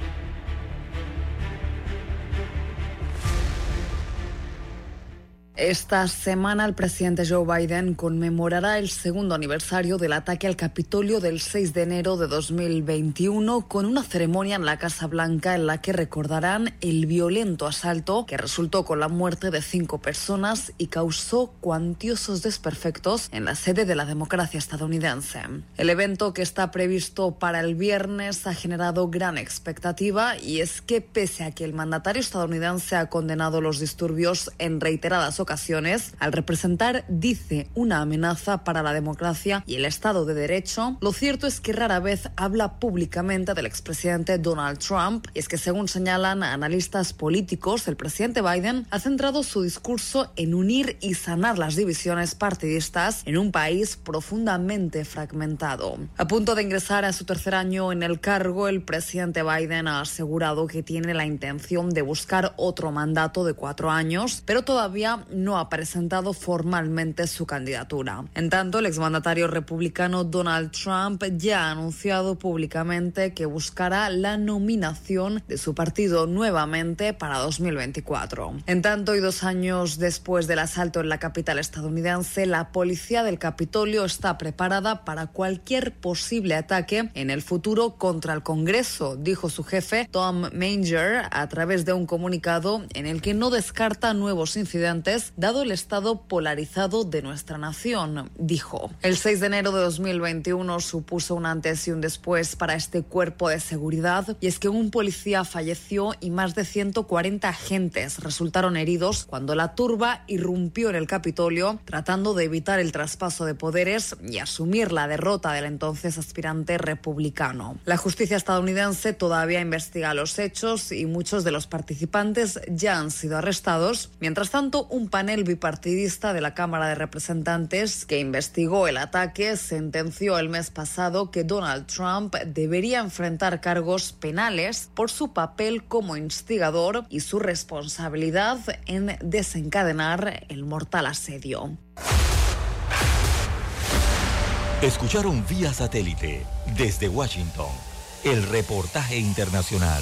Esta semana el presidente Joe Biden conmemorará el segundo aniversario del ataque al Capitolio del 6 de enero de 2021 con una ceremonia en la Casa Blanca en la que recordarán el violento asalto que resultó con la muerte de cinco personas y causó cuantiosos desperfectos en la sede de la democracia estadounidense. El evento que está previsto para el viernes ha generado gran expectativa y es que pese a que el mandatario estadounidense ha condenado los disturbios en reiteradas ocasiones, al representar, dice, una amenaza para la democracia y el Estado de Derecho, lo cierto es que rara vez habla públicamente del expresidente Donald Trump. Y es que, según señalan analistas políticos, el presidente Biden ha centrado su discurso en unir y sanar las divisiones partidistas en un país profundamente fragmentado. A punto de ingresar a su tercer año en el cargo, el presidente Biden ha asegurado que tiene la intención de buscar otro mandato de cuatro años, pero todavía no ha presentado formalmente su candidatura. En tanto, el exmandatario republicano Donald Trump ya ha anunciado públicamente que buscará la nominación de su partido nuevamente para 2024. En tanto, y dos años después del asalto en la capital estadounidense, la policía del Capitolio está preparada para cualquier posible ataque en el futuro contra el Congreso, dijo su jefe Tom Manger a través de un comunicado en el que no descarta nuevos incidentes dado el estado polarizado de nuestra nación, dijo. El 6 de enero de 2021 supuso un antes y un después para este cuerpo de seguridad y es que un policía falleció y más de 140 agentes resultaron heridos cuando la turba irrumpió en el Capitolio tratando de evitar el traspaso de poderes y asumir la derrota del entonces aspirante republicano. La justicia estadounidense todavía investiga los hechos y muchos de los participantes ya han sido arrestados. Mientras tanto, un panel bipartidista de la Cámara de Representantes que investigó el ataque sentenció el mes pasado que Donald Trump debería enfrentar cargos penales por su papel como instigador y su responsabilidad en desencadenar el mortal asedio. Escucharon vía satélite desde Washington el reportaje internacional.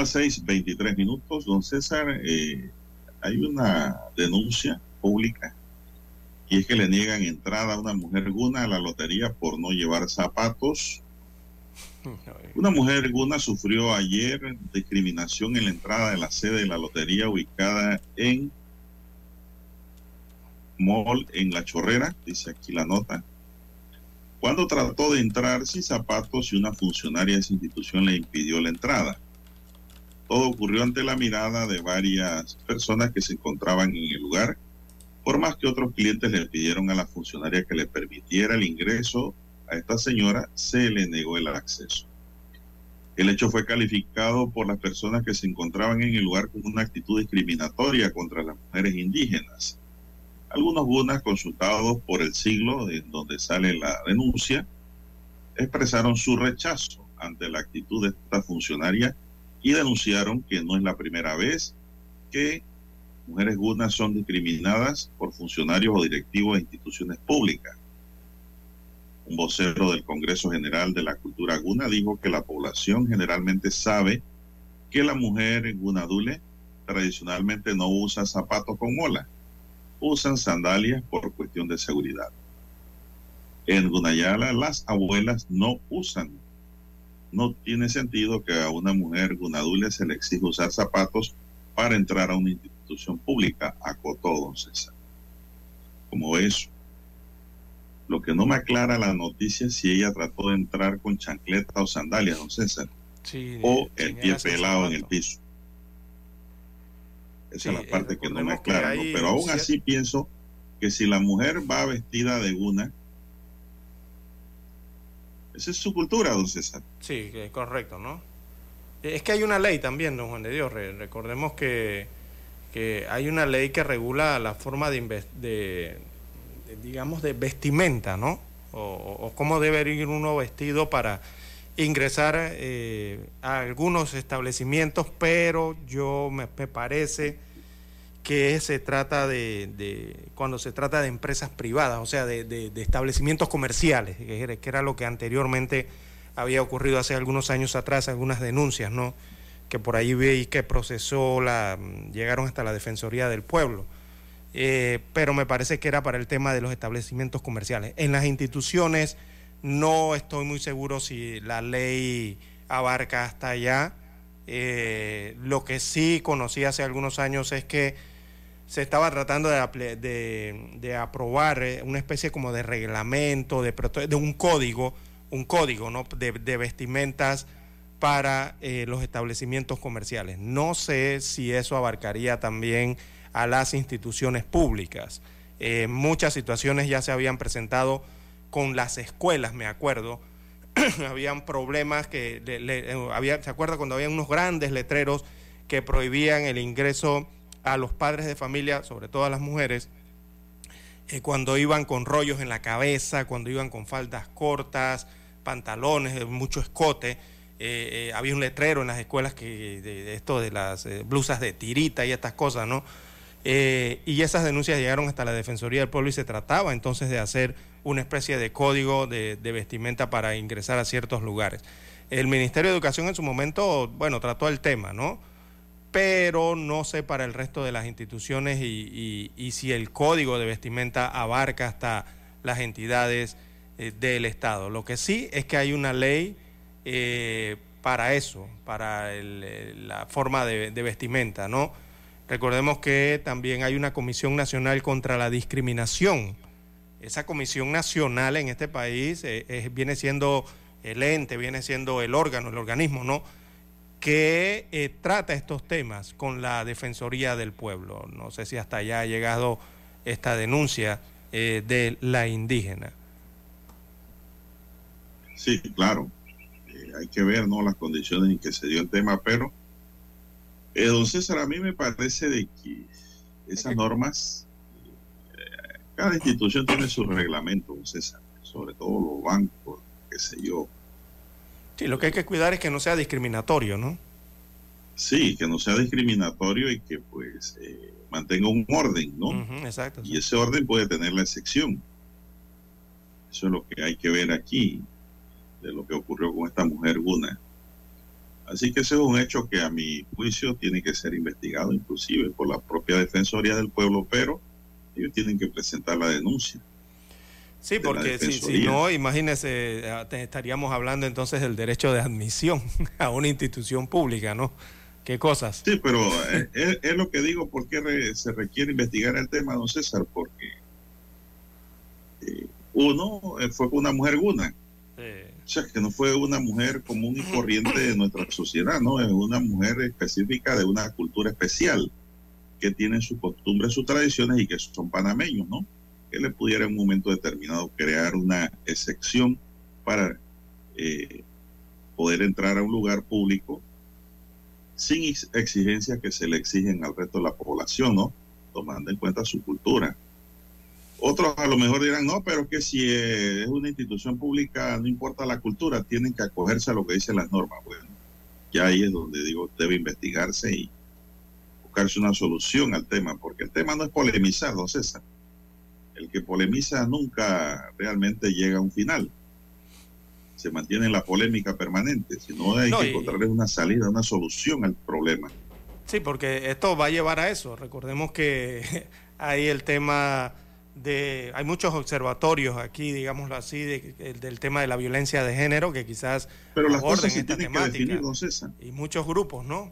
Las 6:23 minutos. Don César, eh, hay una denuncia pública y es que le niegan entrada a una mujer guna a la lotería por no llevar zapatos. Una mujer guna sufrió ayer discriminación en la entrada de la sede de la lotería ubicada en Mall en La Chorrera, dice aquí la nota. Cuando trató de entrar sin zapatos y una funcionaria de esa institución le impidió la entrada. Todo ocurrió ante la mirada de varias personas que se encontraban en el lugar, por más que otros clientes le pidieron a la funcionaria que le permitiera el ingreso a esta señora, se le negó el acceso. El hecho fue calificado por las personas que se encontraban en el lugar con una actitud discriminatoria contra las mujeres indígenas. Algunos gunas consultados por el siglo en donde sale la denuncia expresaron su rechazo ante la actitud de esta funcionaria y denunciaron que no es la primera vez que mujeres gunas son discriminadas por funcionarios o directivos de instituciones públicas. Un vocero del Congreso General de la Cultura Guna dijo que la población generalmente sabe que la mujer gunadule tradicionalmente no usa zapatos con mola, usan sandalias por cuestión de seguridad. En Gunayala las abuelas no usan no tiene sentido que a una mujer gunadule se le exija usar zapatos para entrar a una institución pública, acotó don César. Como eso. Lo que no me aclara la noticia es si ella trató de entrar con chancleta o sandalias, don César. o el pie pelado en el piso. Esa es la parte que no me aclara. Pero aún así pienso que si la mujer va vestida de guna, esa es su cultura, don César. Sí, correcto, ¿no? Es que hay una ley también, don Juan de Dios. Recordemos que, hay una ley que regula la forma de, digamos, de vestimenta, ¿no? O, cómo debe ir uno vestido para ingresar eh, a algunos establecimientos, pero yo me parece que se trata de, cuando se trata de empresas privadas, o sea, de, establecimientos comerciales, que era, lo que anteriormente había ocurrido hace algunos años atrás, algunas denuncias, ¿no? Que por ahí vi que procesó, la, llegaron hasta la Defensoría del Pueblo. Eh, pero me parece que era para el tema de los establecimientos comerciales. En las instituciones no estoy muy seguro si la ley abarca hasta allá. Eh, lo que sí conocí hace algunos años es que se estaba tratando de, de, aprobar eh, una especie como de reglamento, de, de un código, un código ¿no? de, vestimentas para eh, los establecimientos comerciales. No sé si eso abarcaría también a las instituciones públicas. Eh, muchas situaciones ya se habían presentado con las escuelas, me acuerdo. <clears throat> Habían problemas que, había, ¿se acuerda cuando había unos grandes letreros que prohibían el ingreso? A los padres de familia, sobre todo a las mujeres, eh, cuando iban con rollos en la cabeza, cuando iban con faldas cortas, pantalones, eh, mucho escote. Eh, había un letrero en las escuelas que de, esto de las blusas de tirita y estas cosas, ¿no? y esas denuncias llegaron hasta la Defensoría del Pueblo y se trataba entonces de hacer una especie de código de, de vestimenta para ingresar a ciertos lugares. El Ministerio de Educación en su momento, bueno, trató el tema, ¿no? Pero no sé para el resto de las instituciones y, si el código de vestimenta abarca hasta las entidades eh, del Estado. Lo que sí es que hay una ley eh, para eso, para la forma de, vestimenta, ¿no? Recordemos que también hay una Comisión Nacional contra la Discriminación. Esa Comisión Nacional en este país eh, viene siendo el ente, viene siendo el órgano, el organismo, ¿no? Que eh, trata estos temas con la Defensoría del Pueblo. No sé si hasta allá ha llegado esta denuncia eh, de la indígena. Sí, claro. Eh, hay que ver ¿no? las condiciones en que se dio el tema, pero eh, don César, a mí me parece de que esas normas, cada institución tiene su reglamento, don César, sobre todo los bancos, qué sé yo. Sí, lo que hay que cuidar es que no sea discriminatorio, ¿no? Sí, que no sea discriminatorio y que pues eh, mantenga un orden, ¿no? exacto. Y ese orden puede tener la excepción. Eso es lo que hay que ver aquí, de lo que ocurrió con esta mujer Guna. Así que ese es un hecho que a mi juicio tiene que ser investigado, inclusive por la propia Defensoría del Pueblo, pero ellos tienen que presentar la denuncia. Sí, porque si, si, no, imagínese, eh, estaríamos hablando entonces del derecho de admisión <laughs> a una institución pública, ¿no? ¿Qué cosas? Sí, pero es, lo que digo, ¿por qué se requiere investigar el tema, don César? Porque eh, uno eh, fue una mujer guna. O sea, que no fue una mujer común y corriente de nuestra sociedad, ¿no? Es una mujer específica de una cultura especial, que tiene sus costumbres, sus tradiciones y que son panameños, ¿no? Que le pudiera en un momento determinado crear una excepción para eh, poder entrar a un lugar público sin exigencias que se le exigen al resto de la población, ¿no? Tomando en cuenta su cultura. Otros a lo mejor dirán, no, pero que si es una institución pública, no importa la cultura, tienen que acogerse a lo que dicen las normas. Bueno, ya ahí es donde digo, debe investigarse y buscarse una solución al tema, porque el tema no es polemizar, don César. El que polemiza nunca realmente llega a un final se mantiene la polémica permanente, sino hay que encontrarle una salida, una solución al problema. Sí, porque esto va a llevar a eso. Recordemos que <laughs> hay el tema de... Hay muchos observatorios aquí, digámoslo así, del tema de la violencia de género que quizás... Pero las cosas se tienen que definir, César. Y muchos grupos, ¿no?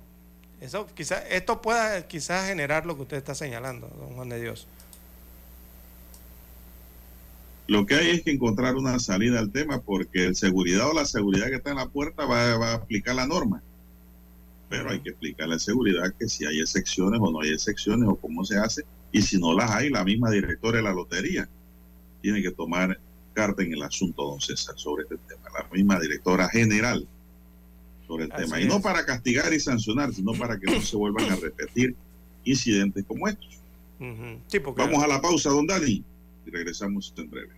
Eso quizás, esto pueda quizás generar lo que usted está señalando, don Juan de Dios. Lo que hay es que encontrar una salida al tema porque el seguridad o la seguridad que está en la puerta va, a aplicar la norma. Pero hay que explicar la seguridad que si hay excepciones o no hay excepciones o cómo se hace. Y si no las hay, la misma directora de la lotería tiene que tomar carta en el asunto, don César, sobre este tema. La misma directora general sobre el tema. Y no para castigar y sancionar, sino para que no se vuelvan a repetir incidentes como estos. Vamos a la pausa, don Dani, y regresamos en breve.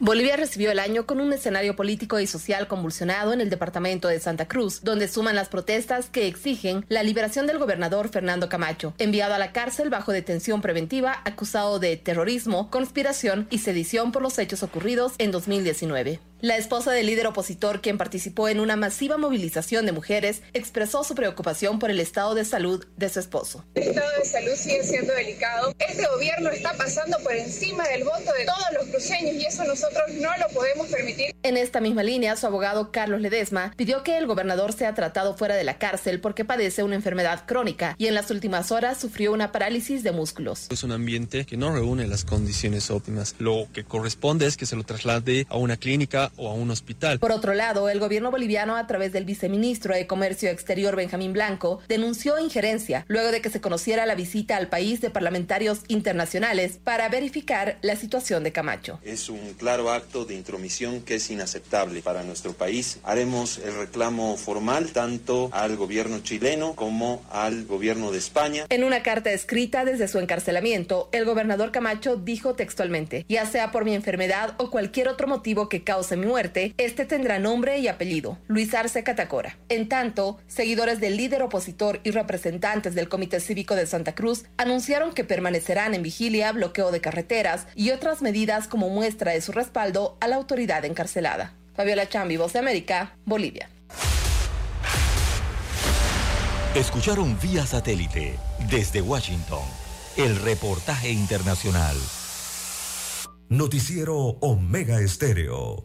Bolivia recibió el año con un escenario político y social convulsionado en el departamento de Santa Cruz, donde suman las protestas que exigen la liberación del gobernador Fernando Camacho, enviado a la cárcel bajo detención preventiva acusado de terrorismo, conspiración y sedición por los hechos ocurridos en 2019. La esposa del líder opositor, quien participó en una masiva movilización de mujeres, expresó su preocupación por el estado de salud de su esposo. El estado de salud sigue siendo delicado. Este gobierno está pasando por encima del voto de todos los cruceños y eso nosotros no lo podemos permitir. En esta misma línea, su abogado Carlos Ledesma pidió que el gobernador sea tratado fuera de la cárcel porque padece una enfermedad crónica y en las últimas horas sufrió una parálisis de músculos. Es un ambiente que no reúne las condiciones óptimas. Lo que corresponde es que se lo traslade a una clínica clínica o a un hospital. Por otro lado, el gobierno boliviano, a través del viceministro de Comercio Exterior, Benjamín Blanco, denunció injerencia luego de que se conociera la visita al país de parlamentarios internacionales para verificar la situación de Camacho. Es un claro acto de intromisión que es inaceptable para nuestro país. Haremos el reclamo formal tanto al gobierno chileno como al gobierno de España. En una carta escrita desde su encarcelamiento, el gobernador Camacho dijo textualmente, ya sea por mi enfermedad o cualquier otro motivo que cause mi muerte, este tendrá nombre y apellido, Luis Arce Catacora. En tanto, seguidores del líder opositor y representantes del Comité Cívico de Santa Cruz anunciaron que permanecerán en vigilia, bloqueo de carreteras y otras medidas como muestra de su respaldo a la autoridad encarcelada. Fabiola Chambi, Voz de América, Bolivia. Escucharon vía satélite desde Washington el reportaje internacional. Noticiero Omega Estéreo.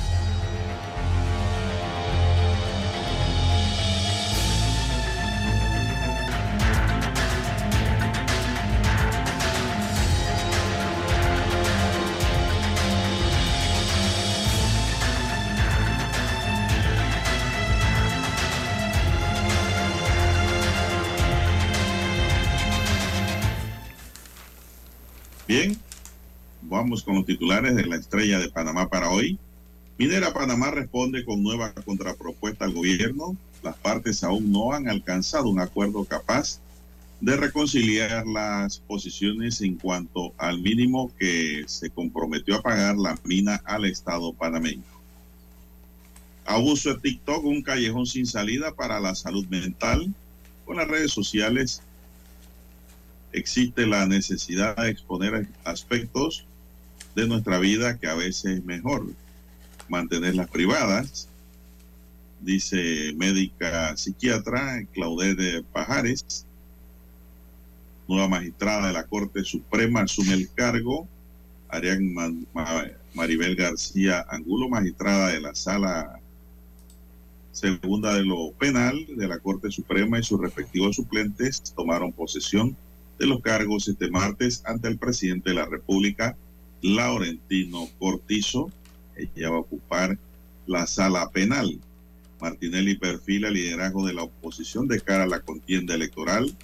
Vamos con los titulares de la estrella de Panamá para hoy. Minera Panamá responde con nueva contrapropuesta al gobierno. Las partes aún no han alcanzado un acuerdo capaz de reconciliar las posiciones en cuanto al mínimo que se comprometió a pagar la mina al Estado panameño. Abuso de TikTok, un callejón sin salida para la salud mental. Con las redes sociales existe la necesidad de exponer aspectos de nuestra vida que a veces es mejor mantenerlas privadas, dice médica psiquiatra Claudette Pajares, nueva magistrada de la Corte Suprema, asume el cargo, Arián Maribel García Angulo, magistrada de la Sala Segunda de lo Penal de la Corte Suprema y sus respectivos suplentes tomaron posesión de los cargos este martes ante el presidente de la República, Laurentino Cortizo. Ella va a ocupar la sala penal. Martinelli perfila liderazgo de la oposición de cara a la contienda electoral.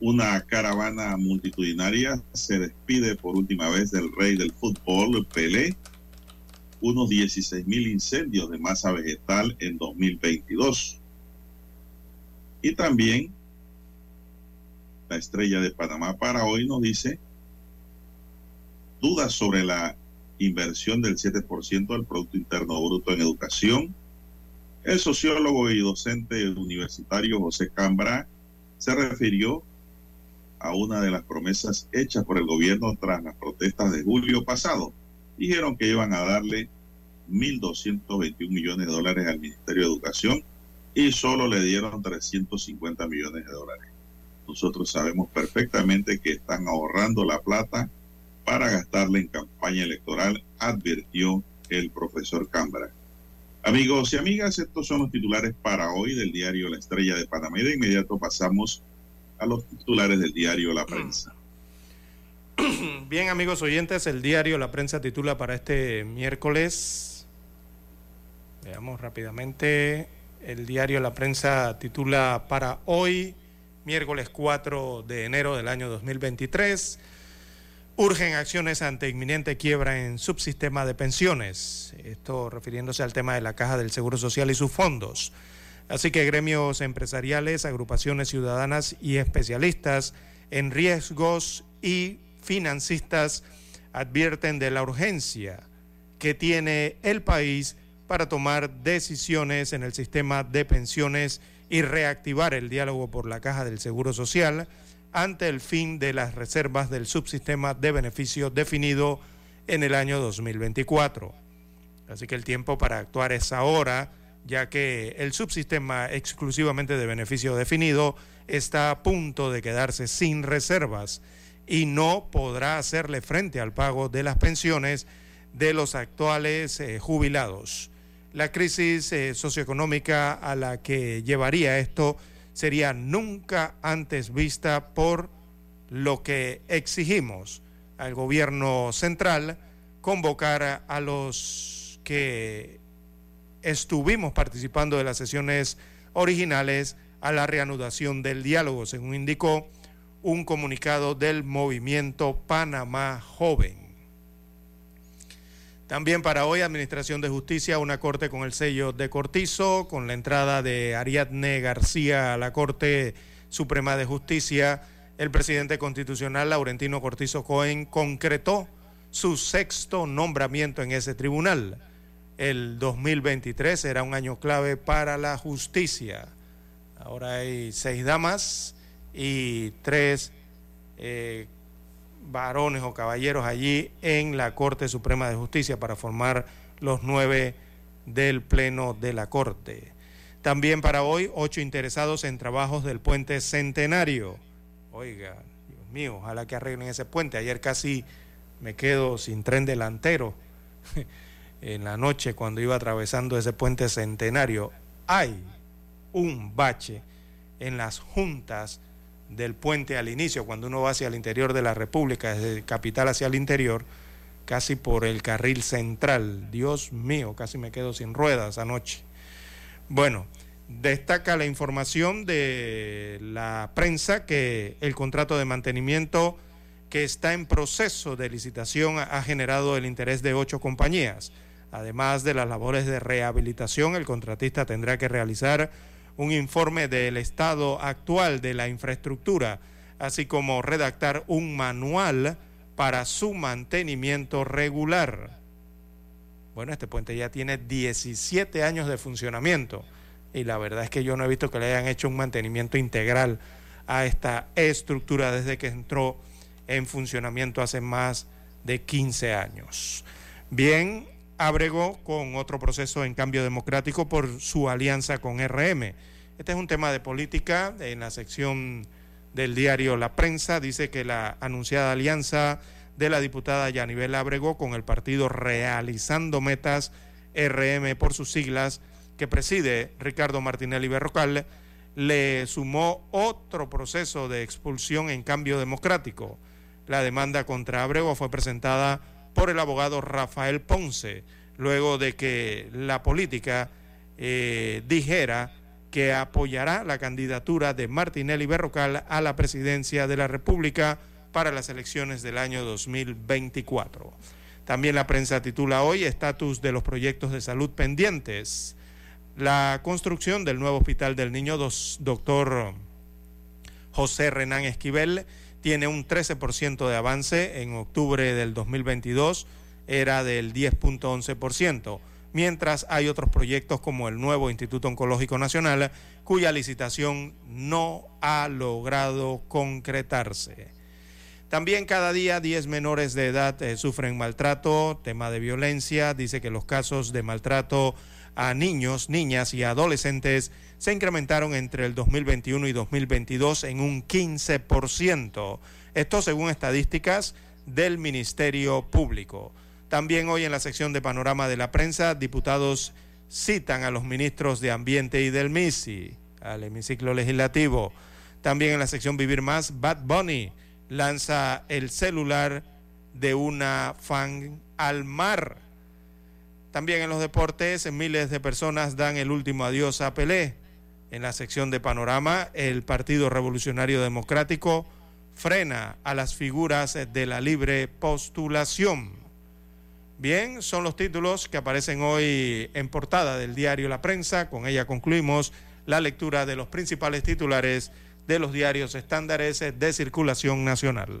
Una caravana multitudinaria se despide por última vez del rey del fútbol, Pelé. Unos 16 mil incendios de masa vegetal en 2022. Y también la estrella de Panamá para hoy nos dice dudas sobre la inversión del 7% del Producto Interno Bruto en educación. El sociólogo y docente universitario José Cambra se refirió a una de las promesas hechas por el gobierno tras las protestas de julio pasado. Dijeron que iban a darle 1.221 millones de dólares al Ministerio de Educación y solo le dieron 350 millones de dólares. Nosotros sabemos perfectamente que están ahorrando la plata para gastarla en campaña electoral, advirtió el profesor Cámara. Amigos y amigas, estos son los titulares para hoy del diario La Estrella de Panamá y de inmediato pasamos a los titulares del diario La Prensa. <clears throat> Bien, amigos oyentes, el diario La Prensa titula para este miércoles. Veamos rápidamente. El diario La Prensa titula para hoy miércoles 4 de enero del año 2023. Urgen acciones ante inminente quiebra en subsistema de pensiones. Esto refiriéndose al tema de la Caja del Seguro Social y sus fondos. Así que gremios empresariales, agrupaciones ciudadanas y especialistas en riesgos y financistas advierten de la urgencia que tiene el país para tomar decisiones en el sistema de pensiones y reactivar el diálogo por la caja del Seguro Social ante el fin de las reservas del subsistema de beneficio definido en el año 2024. Así que el tiempo para actuar es ahora, ya que el subsistema exclusivamente de beneficio definido está a punto de quedarse sin reservas y no podrá hacerle frente al pago de las pensiones de los actuales eh, jubilados. la crisis eh, socioeconómica a la que llevaría esto sería nunca antes vista por lo que exigimos al gobierno central convocar a los que estuvimos participando de las sesiones originales a la reanudación del diálogo, según indicó un comunicado del movimiento Panamá Joven. También para hoy, Administración de Justicia, una corte con el sello de Cortizo, con la entrada de Ariadne García a la Corte Suprema de Justicia. El presidente constitucional, Laurentino Cortizo Cohen, concretó su sexto nombramiento en ese tribunal. El 2023 será un año clave para la justicia. Ahora hay seis damas y tres eh, varones o caballeros allí en la Corte Suprema de Justicia para formar los nueve del Pleno de la Corte. También para hoy, ocho interesados en trabajos del puente Centenario. Oiga, Dios mío, ojalá que arreglen ese puente. Ayer casi me quedo sin tren delantero <laughs> en la noche cuando iba atravesando ese puente Centenario. Hay un bache en las juntas del puente al inicio, cuando uno va hacia el interior de la República, desde capital hacia el interior, casi por el carril central. Dios mío, casi me quedo sin ruedas anoche. Bueno, destaca la información de la prensa que el contrato de mantenimiento que está en proceso de licitación ha generado el interés de ocho compañías. Además de las labores de rehabilitación, el contratista tendrá que realizar un informe del estado actual de la infraestructura, así como redactar un manual para su mantenimiento regular. Bueno, este puente ya tiene 17 años de funcionamiento y la verdad es que yo no he visto que le hayan hecho un mantenimiento integral a esta estructura desde que entró en funcionamiento hace más de 15 años. Bien, abregó con otro proceso en cambio democrático por su alianza con RM. Este es un tema de política. En la sección del diario La Prensa dice que la anunciada alianza de la diputada Yanibel Abregó con el partido Realizando Metas RM por sus siglas que preside Ricardo Martinelli Berrocal le sumó otro proceso de expulsión en cambio democrático. La demanda contra Abrego fue presentada por el abogado Rafael Ponce, luego de que la política eh, dijera que apoyará la candidatura de Martinelli Berrocal a la presidencia de la República para las elecciones del año 2024. También la prensa titula hoy Estatus de los proyectos de salud pendientes. La construcción del nuevo hospital del niño doctor José Renán Esquivel tiene un 13% de avance. En octubre del 2022 era del 10.11%, mientras hay otros proyectos como el nuevo Instituto Oncológico Nacional, cuya licitación no ha logrado concretarse. También cada día 10 menores de edad eh, sufren maltrato, tema de violencia, dice que los casos de maltrato a niños, niñas y adolescentes se incrementaron entre el 2021 y 2022 en un 15%. Esto según estadísticas del Ministerio Público. También hoy en la sección de panorama de la prensa, diputados citan a los ministros de Ambiente y del MISI, al hemiciclo legislativo. También en la sección Vivir Más, Bad Bunny lanza el celular de una fan al mar. También en los deportes, miles de personas dan el último adiós a Pelé. En la sección de panorama, el Partido Revolucionario Democrático frena a las figuras de la libre postulación. Bien, son los títulos que aparecen hoy en portada del diario La Prensa. Con ella concluimos la lectura de los principales titulares de los diarios estándares de circulación nacional.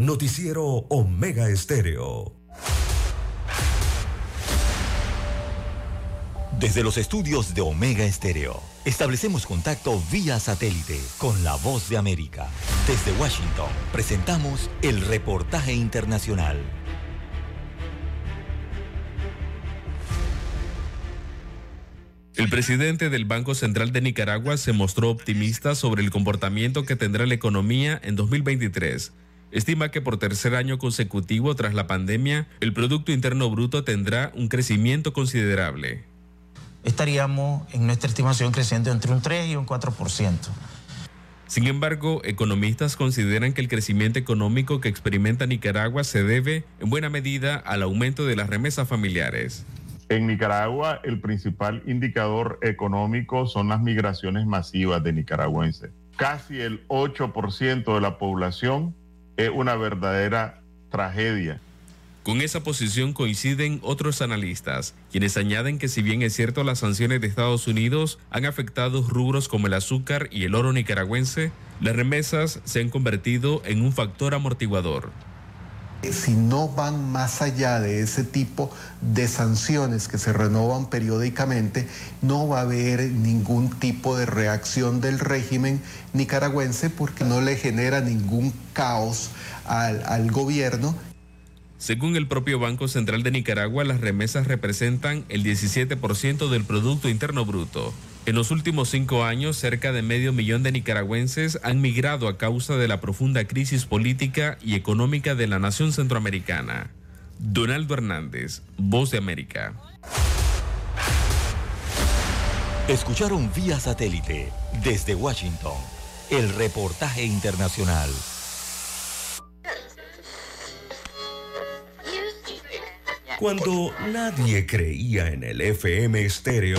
Noticiero Omega Estéreo. Desde los estudios de Omega Estéreo, establecemos contacto vía satélite con la voz de América. Desde Washington, presentamos el reportaje internacional. El presidente del Banco Central de Nicaragua se mostró optimista sobre el comportamiento que tendrá la economía en 2023. Estima que por tercer año consecutivo tras la pandemia, el Producto Interno Bruto tendrá un crecimiento considerable. Estaríamos en nuestra estimación creciendo entre un 3 y un 4%. Sin embargo, economistas consideran que el crecimiento económico que experimenta Nicaragua se debe en buena medida al aumento de las remesas familiares. En Nicaragua, el principal indicador económico son las migraciones masivas de nicaragüenses. Casi el 8% de la población es una verdadera tragedia. Con esa posición coinciden otros analistas, quienes añaden que si bien es cierto las sanciones de Estados Unidos han afectado rubros como el azúcar y el oro nicaragüense, las remesas se han convertido en un factor amortiguador si no van más allá de ese tipo de sanciones que se renovan periódicamente, no va a haber ningún tipo de reacción del régimen nicaragüense porque no le genera ningún caos al, al gobierno según el propio Banco Central de Nicaragua, las remesas representan el 17% del Producto Interno Bruto. En los últimos cinco años, cerca de medio millón de nicaragüenses han migrado a causa de la profunda crisis política y económica de la nación centroamericana. Donaldo Hernández, Voz de América. Escucharon vía satélite desde Washington el reportaje internacional. Cuando nadie creía en el FM estéreo.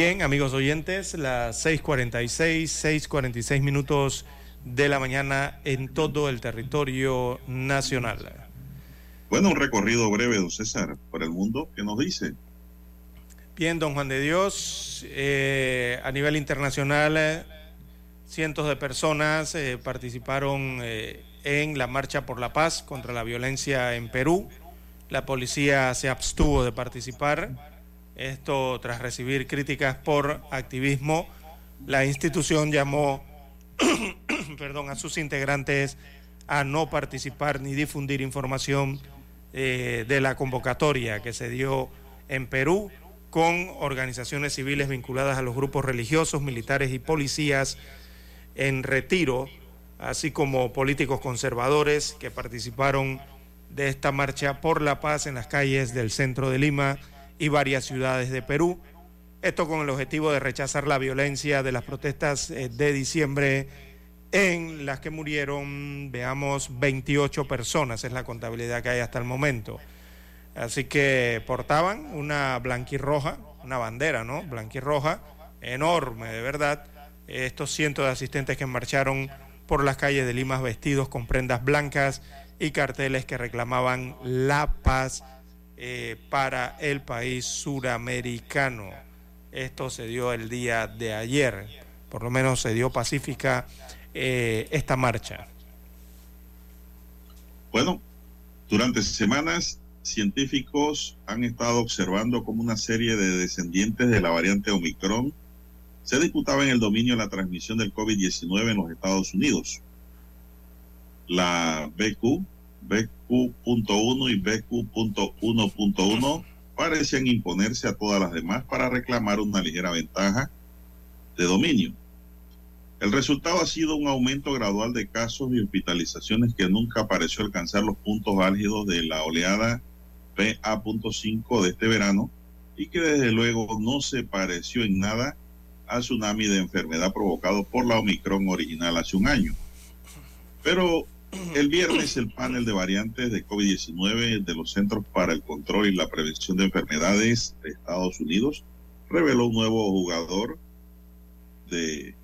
Bien, amigos oyentes, las 6:46, 6:46 minutos de la mañana en todo el territorio nacional. Bueno, un recorrido breve, don César, por el mundo. ¿Qué nos dice? Bien, don Juan de Dios, eh, a nivel internacional, eh, cientos de personas eh, participaron eh, en la Marcha por la Paz contra la violencia en Perú. La policía se abstuvo de participar esto tras recibir críticas por activismo, la institución llamó <clears throat> perdón, a sus integrantes a no participar ni difundir información eh, de la convocatoria que se dio en Perú con organizaciones civiles vinculadas a los grupos religiosos, militares y policías en retiro, así como políticos conservadores que participaron de esta marcha por la paz en las calles del centro de Lima y varias ciudades de Perú. Esto con el objetivo de rechazar la violencia de las protestas eh, de diciembre en las que murieron, veamos, 28 personas, es la contabilidad que hay hasta el momento. Así que portaban una blanquirroja, una bandera, ¿no? Blanquirroja, enorme, de verdad. Estos cientos de asistentes que marcharon por las calles de Lima vestidos con prendas blancas y carteles que reclamaban la paz eh, para el país suramericano. Esto se dio el día de ayer, por lo menos se dio pacífica eh, esta marcha. Bueno, durante semanas científicos han estado observando cómo una serie de descendientes de la variante Omicron se disputaba en el dominio de la transmisión del COVID-19 en los Estados Unidos. La BQ, BQ.1 y BQ.1.1 parecían imponerse a todas las demás para reclamar una ligera ventaja de dominio. El resultado ha sido un aumento gradual de casos y hospitalizaciones que nunca pareció alcanzar los puntos álgidos de la oleada PA.5 de este verano y que desde luego no se pareció en nada al tsunami de enfermedad provocado por la Omicron original hace un año. Pero el viernes el panel de variantes de COVID-19 de los Centros para el Control y la Prevención de Enfermedades de Estados Unidos reveló un nuevo jugador de,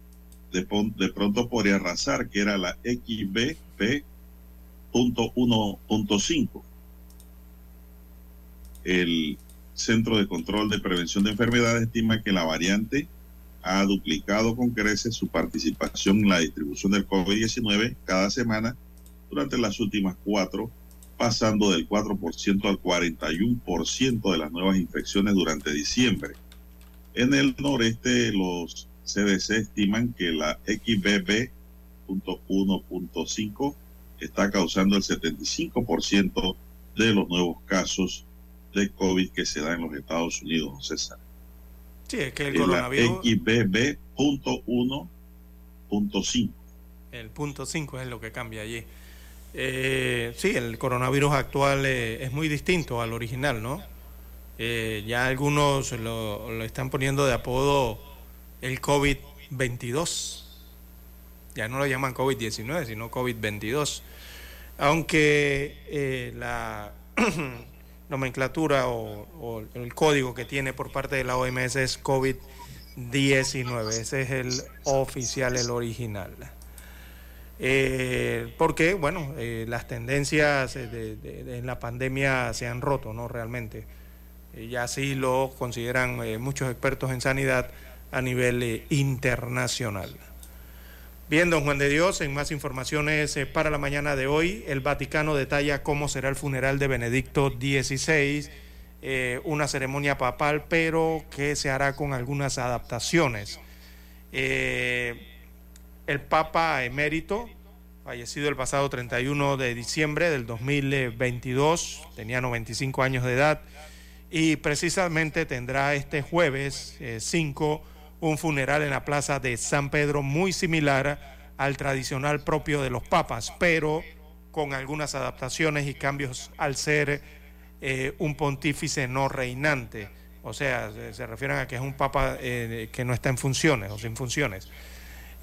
de, de pronto podría arrasar, que era la XBP.1.5. El Centro de Control de Prevención de Enfermedades estima que la variante ha duplicado con creces su participación en la distribución del COVID-19 cada semana durante las últimas cuatro, pasando del 4% al 41% de las nuevas infecciones durante diciembre. En el noreste, los CDC estiman que la XBB.1.5 está causando el 75% de los nuevos casos de COVID que se da en los Estados Unidos, César. Sí, es que el coronavirus. XBB.1.5. El punto 5 es lo que cambia allí. Eh, sí, el coronavirus actual eh, es muy distinto al original, ¿no? Eh, ya algunos lo, están poniendo de apodo el COVID-22. Ya no lo llaman COVID-19, sino COVID-22. Aunque eh, la <clears throat> nomenclatura o, el código que tiene por parte de la OMS es COVID-19. Ese es el oficial, el original. Eh, porque, bueno, eh, las tendencias en la pandemia se han roto, ¿no? Realmente. Eh, ya así lo consideran muchos expertos en sanidad a nivel internacional. Bien, don Juan de Dios, en más informaciones eh, para la mañana de hoy, el Vaticano detalla cómo será el funeral de Benedicto XVI, eh, una ceremonia papal, pero que se hará con algunas adaptaciones. Eh, el Papa emérito, fallecido el pasado 31 de diciembre del 2022, tenía 95 años de edad, y precisamente tendrá este jueves 5 un funeral en la plaza de San Pedro muy similar al tradicional propio de los papas, pero con algunas adaptaciones y cambios al ser eh, un pontífice no reinante. O sea, se, refieren a que es un papa eh, que no está en funciones o sin funciones.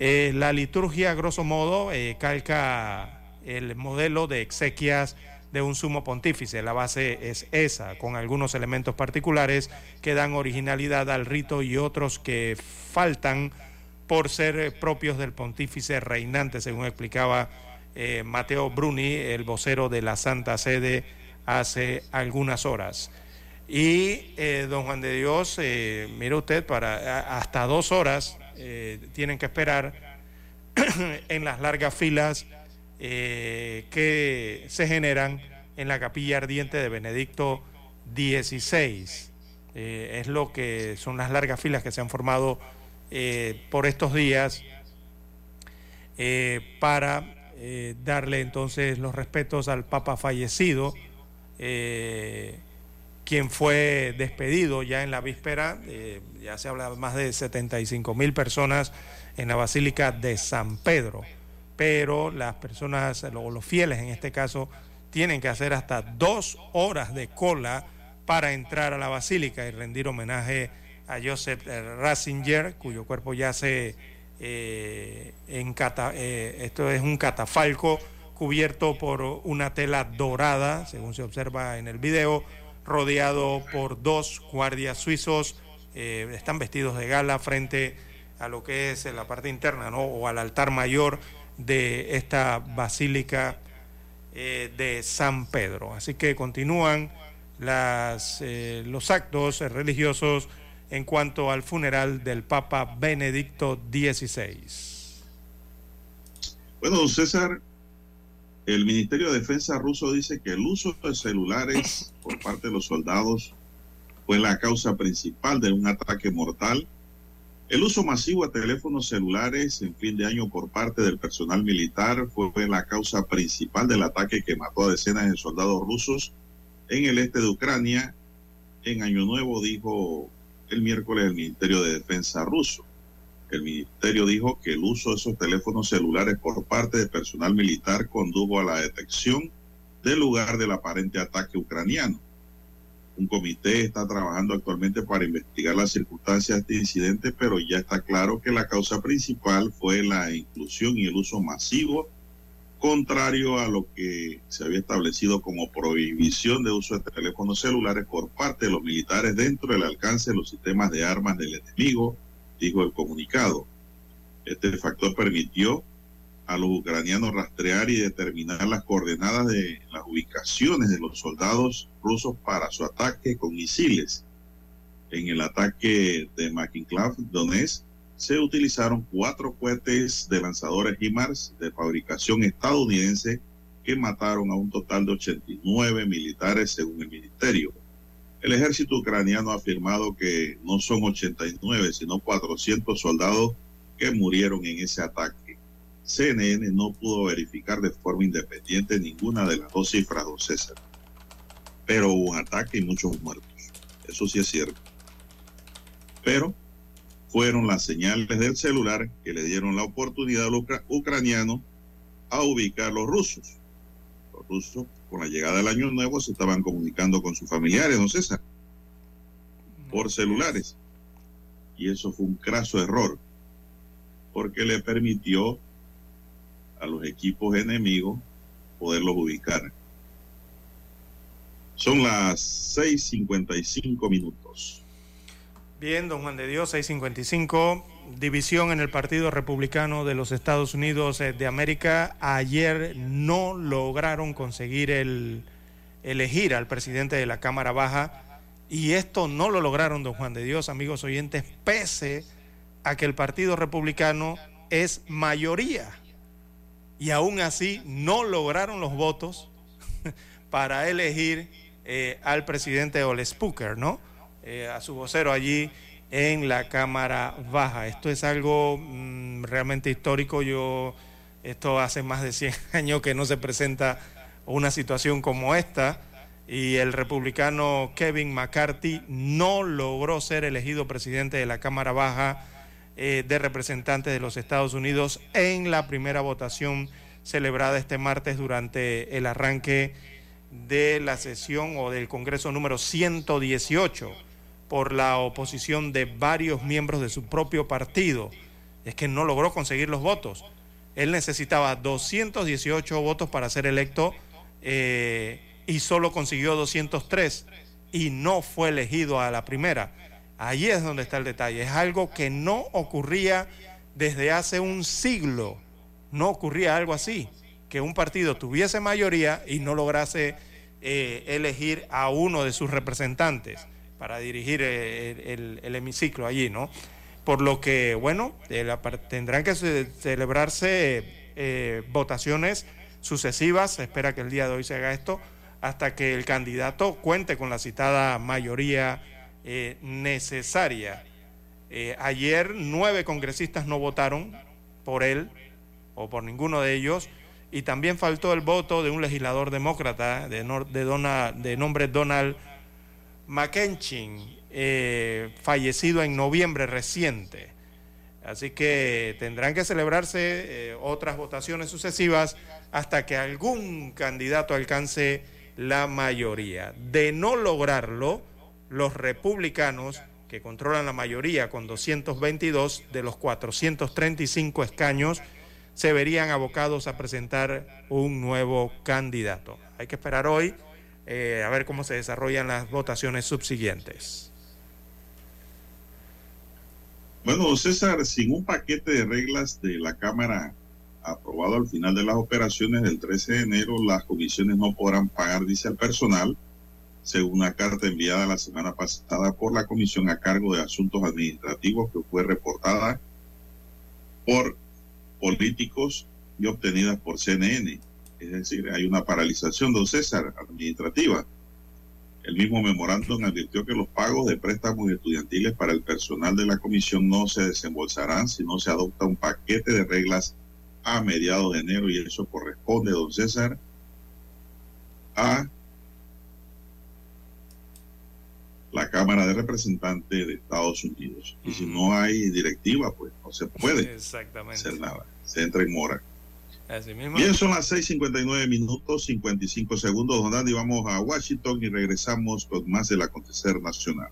Eh, la liturgia, grosso modo, calca el modelo de exequias de un sumo pontífice. La base es esa, con algunos elementos particulares que dan originalidad al rito y otros que faltan por ser eh, propios del pontífice reinante, según explicaba eh, Mateo Bruni, el vocero de la Santa Sede, hace algunas horas. Y eh, don Juan de Dios, mire usted, para hasta dos horas tienen que esperar <clears throat> en las largas filas eh, que se generan en la capilla ardiente de Benedicto XVI. Eh, es lo que son las largas filas que se han formado eh, por estos días para darle entonces los respetos al Papa fallecido, quien fue despedido ya en la víspera, ya se habla de más de 75 mil personas en la Basílica de San Pedro pero las personas, o los fieles en este caso, tienen que hacer hasta dos horas de cola para entrar a la basílica y rendir homenaje a Joseph Ratzinger, cuyo cuerpo yace eh, en eh, esto es un catafalco cubierto por una tela dorada, según se observa en el video, rodeado por dos guardias suizos. Eh, están vestidos de gala frente a lo que es la parte interna, ¿no? O al altar mayor de esta basílica de San Pedro. Así que continúan los actos religiosos en cuanto al funeral del Papa Benedicto XVI. Bueno, César, el Ministerio de Defensa ruso dice que el uso de celulares por parte de los soldados fue la causa principal de un ataque mortal. El uso masivo de teléfonos celulares en fin de año por parte del personal militar fue la causa principal del ataque que mató a decenas de soldados rusos en el este de Ucrania. En Año Nuevo dijo el miércoles el Ministerio de Defensa ruso. El ministerio dijo que el uso de esos teléfonos celulares por parte de personal militar condujo a la detección del lugar del aparente ataque ucraniano. Un comité está trabajando actualmente para investigar las circunstancias de este incidente, pero ya está claro que la causa principal fue la inclusión y el uso masivo contrario a lo que se había establecido como prohibición de uso de teléfonos celulares por parte de los militares dentro del alcance de los sistemas de armas del enemigo, dijo el comunicado. Este factor permitió a los ucranianos rastrear y determinar las coordenadas de las ubicaciones de los soldados rusos para su ataque con misiles. En el ataque de Makinklav Donetsk, se utilizaron cuatro cohetes de lanzadores HIMARS de fabricación estadounidense que mataron a un total de 89 militares según el ministerio. El ejército ucraniano ha afirmado que no son 89, sino 400 soldados que murieron en ese ataque. CNN no pudo verificar de forma independiente ninguna de las dos cifras, don César. Pero hubo un ataque y muchos muertos. Eso sí es cierto. Pero fueron las señales del celular que le dieron la oportunidad a los ucranianos a ubicar a los rusos. Rusos, con la llegada del año nuevo, se estaban comunicando con sus familiares, don César, por celulares. Y eso fue un craso error, porque le permitió a los equipos enemigos poderlos ubicar. Son las 6.55 minutos. Bien, don Juan de Dios, 655. División en el Partido Republicano de los Estados Unidos eh, de América. Ayer no lograron conseguir el elegir al presidente de la Cámara Baja. Y esto no lo lograron, don Juan de Dios, amigos oyentes, pese a que el Partido Republicano es mayoría. Y aún así no lograron los votos <laughs> para elegir eh, al presidente Ole Spooker, ¿no? Eh, a su vocero allí en la Cámara Baja. Esto es algo mm, realmente histórico. Yo, esto hace más de 100 <laughs> años que no se presenta una situación como esta y el republicano Kevin McCarthy no logró ser elegido presidente de la Cámara Baja eh, de Representantes de los Estados Unidos en la primera votación celebrada este martes durante el arranque de la sesión o del Congreso número 118 por la oposición de varios miembros de su propio partido. Es que no logró conseguir los votos. Él necesitaba 218 votos para ser electo eh, y solo consiguió 203 y no fue elegido a la primera. Ahí es donde está el detalle. Es algo que no ocurría desde hace un siglo. No ocurría algo así, que un partido tuviese mayoría y no lograse eh, elegir a uno de sus representantes para dirigir el, hemiciclo allí, ¿no? Por lo que, bueno, tendrán que celebrarse eh, votaciones sucesivas, se espera que el día de hoy se haga esto, hasta que el candidato cuente con la citada mayoría eh, necesaria. Eh, ayer nueve congresistas no votaron por él o por ninguno de ellos y también faltó el voto de un legislador demócrata de, de, de nombre Donald McKenchin, eh, fallecido en noviembre reciente. Así que tendrán que celebrarse eh, otras votaciones sucesivas hasta que algún candidato alcance la mayoría. De no lograrlo, los republicanos que controlan la mayoría con 222 de los 435 escaños, se verían abocados a presentar un nuevo candidato. Hay que esperar hoy eh, a ver cómo se desarrollan las votaciones subsiguientes. Bueno, César, sin un paquete de reglas de la Cámara aprobado al final de las operaciones del 13 de enero, las comisiones no podrán pagar, dice el personal, según una carta enviada la semana pasada por la Comisión a cargo de Asuntos Administrativos que fue reportada por políticos y obtenida por CNN. Es decir, hay una paralización, don César, administrativa. El mismo memorándum advirtió que los pagos de préstamos estudiantiles para el personal de la comisión no se desembolsarán si no se adopta un paquete de reglas a mediados de enero y eso corresponde, don César, a la Cámara de Representantes de Estados Unidos. Y si no hay directiva, pues no se puede hacer nada. Se entra en mora. Bien, son las 6:59 minutos, 55 segundos, don Dani. Vamos a Washington y regresamos con más del acontecer nacional.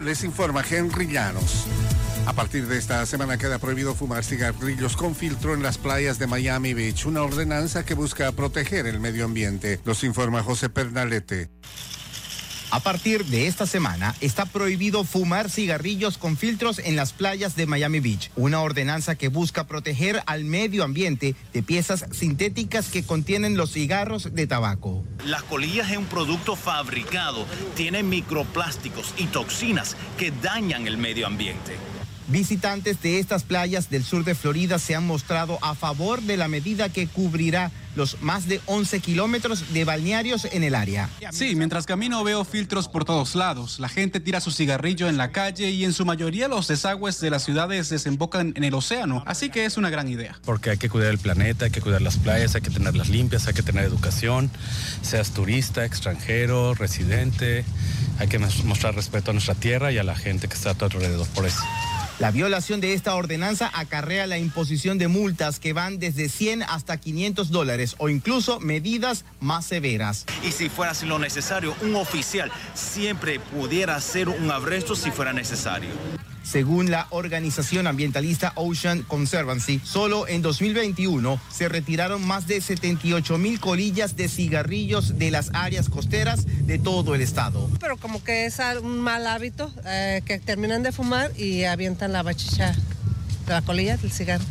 Les informa Henry Llanos. A partir de esta semana queda prohibido fumar cigarrillos con filtro en las playas de Miami Beach, una ordenanza que busca proteger el medio ambiente. Nos informa José Pernalete. A partir de esta semana está prohibido fumar cigarrillos con filtros en las playas de Miami Beach, una ordenanza que busca proteger al medio ambiente de piezas sintéticas que contienen los cigarros de tabaco. Las colillas es un producto fabricado, tiene microplásticos y toxinas que dañan el medio ambiente. Visitantes de estas playas del sur de Florida se han mostrado a favor de la medida que cubrirá los más de 11 kilómetros de balnearios en el área. Sí, mientras camino veo filtros por todos lados. La gente tira su cigarrillo en la calle y en su mayoría los desagües de las ciudades desembocan en el océano. Así que es una gran idea. Porque hay que cuidar el planeta, hay que cuidar las playas, hay que tenerlas limpias, hay que tener educación, seas turista, extranjero, residente. Hay que mostrar respeto a nuestra tierra y a la gente que está a tu alrededor por eso. La violación de esta ordenanza acarrea la imposición de multas que van desde 100 hasta 500 dólares o incluso medidas más severas. Y si fuera lo necesario, un oficial siempre pudiera hacer un arresto si fuera necesario. Según la organización ambientalista Ocean Conservancy, solo en 2021 se retiraron más de 78 mil colillas de cigarrillos de las áreas costeras de todo el estado. Pero como que es un mal hábito eh, que terminan de fumar y avientan la bachicha de la colilla del cigarro.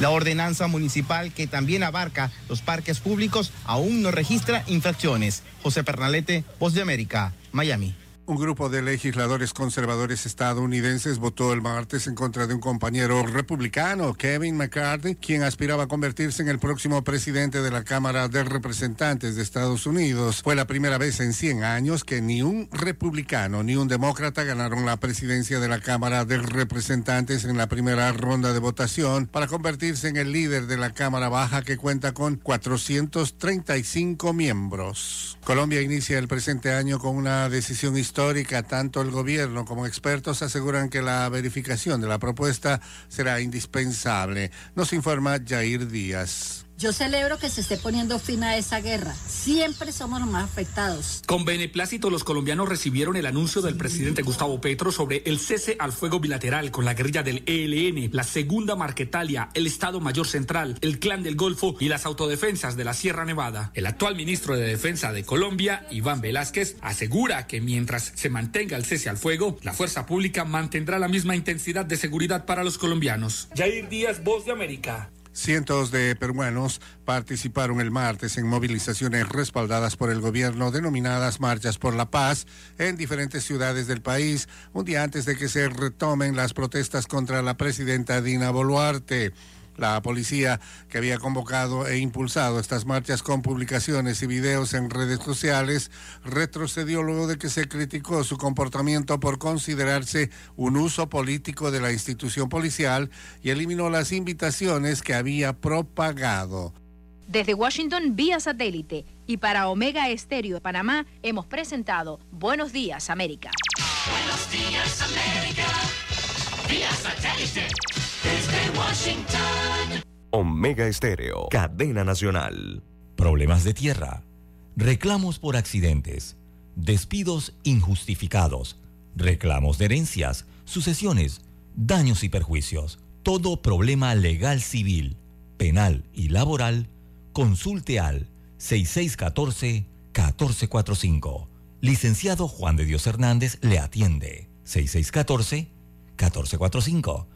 La ordenanza municipal que también abarca los parques públicos aún no registra infracciones. José Pernalete, Voz de América, Miami. Un grupo de legisladores conservadores estadounidenses votó el martes en contra de un compañero republicano, Kevin McCarthy, quien aspiraba a convertirse en el próximo presidente de la Cámara de Representantes de Estados Unidos. Fue la primera vez en 100 años que ni un republicano ni un demócrata ganaron la presidencia de la Cámara de Representantes en la primera ronda de votación para convertirse en el líder de la Cámara Baja que cuenta con 435 miembros. Colombia inicia el presente año con una decisión histórica tanto el gobierno como expertos aseguran que la verificación de la propuesta será indispensable. Nos informa Jair Díaz. Yo celebro que se esté poniendo fin a esa guerra. Siempre somos los más afectados. Con beneplácito, los colombianos recibieron el anuncio del presidente Gustavo Petro sobre el cese al fuego bilateral con la guerrilla del ELN, la segunda Marquetalia, el Estado Mayor Central, el Clan del Golfo y las autodefensas de la Sierra Nevada. El actual ministro de Defensa de Colombia, Iván Velázquez, asegura que mientras se mantenga el cese al fuego, la fuerza pública mantendrá la misma intensidad de seguridad para los colombianos. Jair Díaz, Voz de América. Cientos de peruanos participaron el martes en movilizaciones respaldadas por el gobierno denominadas Marchas por la Paz en diferentes ciudades del país, un día antes de que se retomen las protestas contra la presidenta Dina Boluarte. La policía que había convocado e impulsado estas marchas con publicaciones y videos en redes sociales retrocedió luego de que se criticó su comportamiento por considerarse un uso político de la institución policial y eliminó las invitaciones que había propagado. Desde Washington vía satélite y para Omega Estéreo de Panamá hemos presentado Buenos Días América. Buenos días, América. Vía satélite. Desde Washington. Omega Estéreo, cadena nacional. Problemas de tierra, reclamos por accidentes, despidos injustificados, reclamos de herencias, sucesiones, daños y perjuicios. Todo problema legal civil, penal y laboral, consulte al 6614-1445. Licenciado Juan de Dios Hernández le atiende. 6614-1445.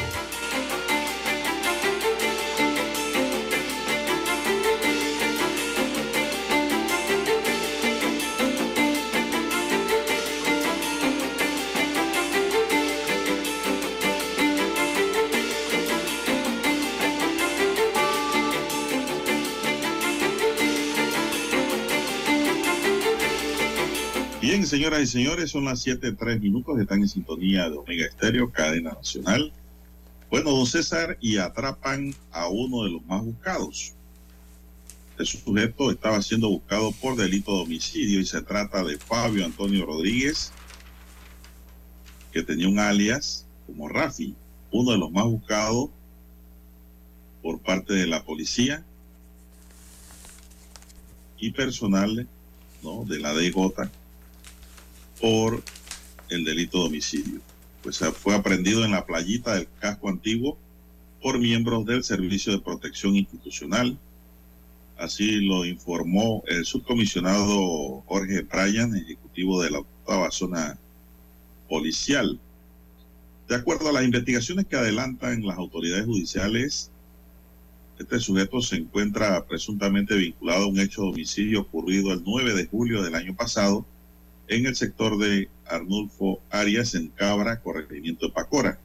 Señoras y señores, son las 7.3 minutos, están en sintonía de Omega Estéreo, cadena nacional. Bueno, don César, y atrapan a uno de los más buscados. Este sujeto estaba siendo buscado por delito de homicidio y se trata de Fabio Antonio Rodríguez, que tenía un alias como Rafi, uno de los más buscados por parte de la policía y personal ¿no? de la DJ por el delito de homicidio. Pues fue aprendido en la playita del casco antiguo por miembros del Servicio de Protección Institucional. Así lo informó el subcomisionado Jorge Bryan, ejecutivo de la octava zona policial. De acuerdo a las investigaciones que adelantan las autoridades judiciales, este sujeto se encuentra presuntamente vinculado a un hecho de homicidio ocurrido el 9 de julio del año pasado en el sector de Arnulfo Arias, en Cabra, corregimiento de Pacora.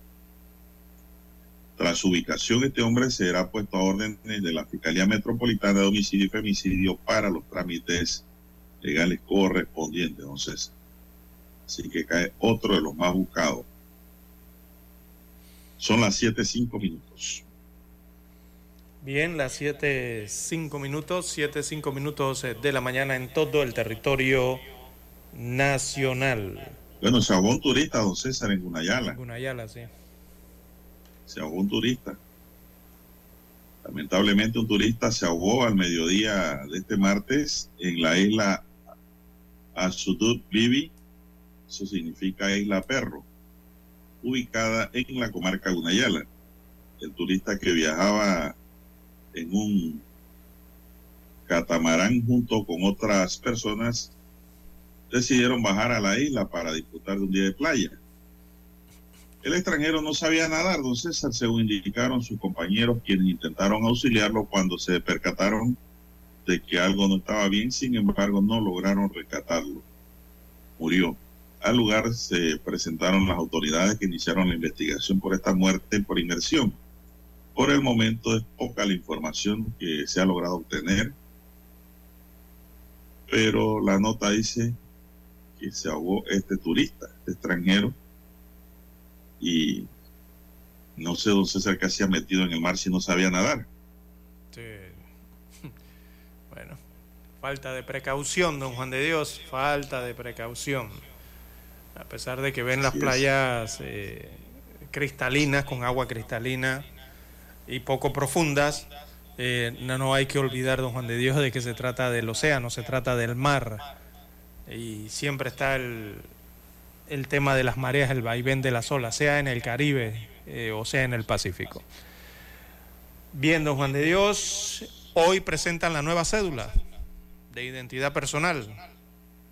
Tras su ubicación, este hombre será puesto a órdenes de la Fiscalía Metropolitana de Homicidio y Femicidio para los trámites legales correspondientes, entonces. Así que cae otro de los más buscados. Son las 7.05 minutos. Bien, las 7, 5 minutos, 7, 5 minutos eh, de la mañana en todo el territorio nacional. Bueno, se ahogó un turista, don César, en Gunayala. Gunayala, sí. Se ahogó un turista. Lamentablemente un turista se ahogó al mediodía de este martes en la isla Asudut Bibi, eso significa isla perro, ubicada en la comarca Gunayala. El turista que viajaba en un catamarán junto con otras personas decidieron bajar a la isla para disfrutar de un día de playa. El extranjero no sabía nadar, don César, según indicaron sus compañeros quienes intentaron auxiliarlo cuando se percataron de que algo no estaba bien, sin embargo no lograron rescatarlo. Murió. Al lugar se presentaron las autoridades que iniciaron la investigación por esta muerte por inmersión. Por el momento es poca la información que se ha logrado obtener, pero la nota dice que se ahogó este turista, este extranjero, y no sé, don César, qué hacía metido en el mar si no sabía nadar. Sí. <laughs> Bueno, falta de precaución, don Juan de Dios, falta de precaución. A pesar de que ven las Así playas eh, cristalinas, con agua cristalina y poco profundas, eh, no, no hay que olvidar, don Juan de Dios, de que se trata del océano, se trata del mar. Y siempre está el, tema de las mareas, el vaivén de las olas, sea en el Caribe eh, o sea en el Pacífico. Bien, don Juan de Dios, hoy presentan la nueva cédula de identidad personal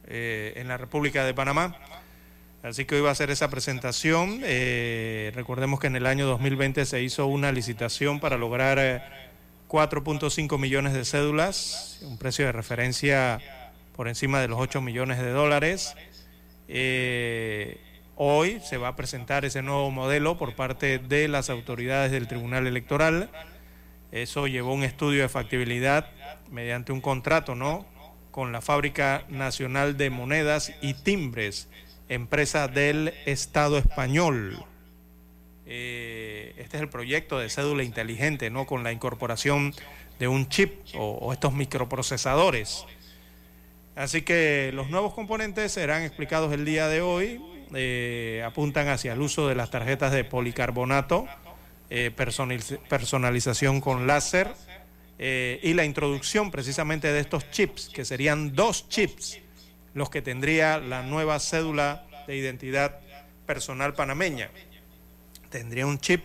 eh, en la República de Panamá. Así que hoy va a ser esa presentación. Eh, recordemos que en el año 2020 se hizo una licitación para lograr eh, 4.5 millones de cédulas, un precio de referencia por encima de los 8 millones de dólares. Eh, hoy se va a presentar ese nuevo modelo por parte de las autoridades del Tribunal Electoral. Eso llevó un estudio de factibilidad mediante un contrato, ¿no? Con la Fábrica Nacional de Monedas y Timbres, empresa del Estado español. Eh, este es el proyecto de cédula inteligente, ¿no? Con la incorporación de un chip o, o estos microprocesadores. Así que los nuevos componentes serán explicados el día de hoy. Eh, apuntan hacia el uso de las tarjetas de policarbonato, eh, personaliz- personalización con láser eh, y la introducción precisamente de estos chips, que serían dos chips los que tendría la nueva cédula de identidad personal panameña. Tendría un chip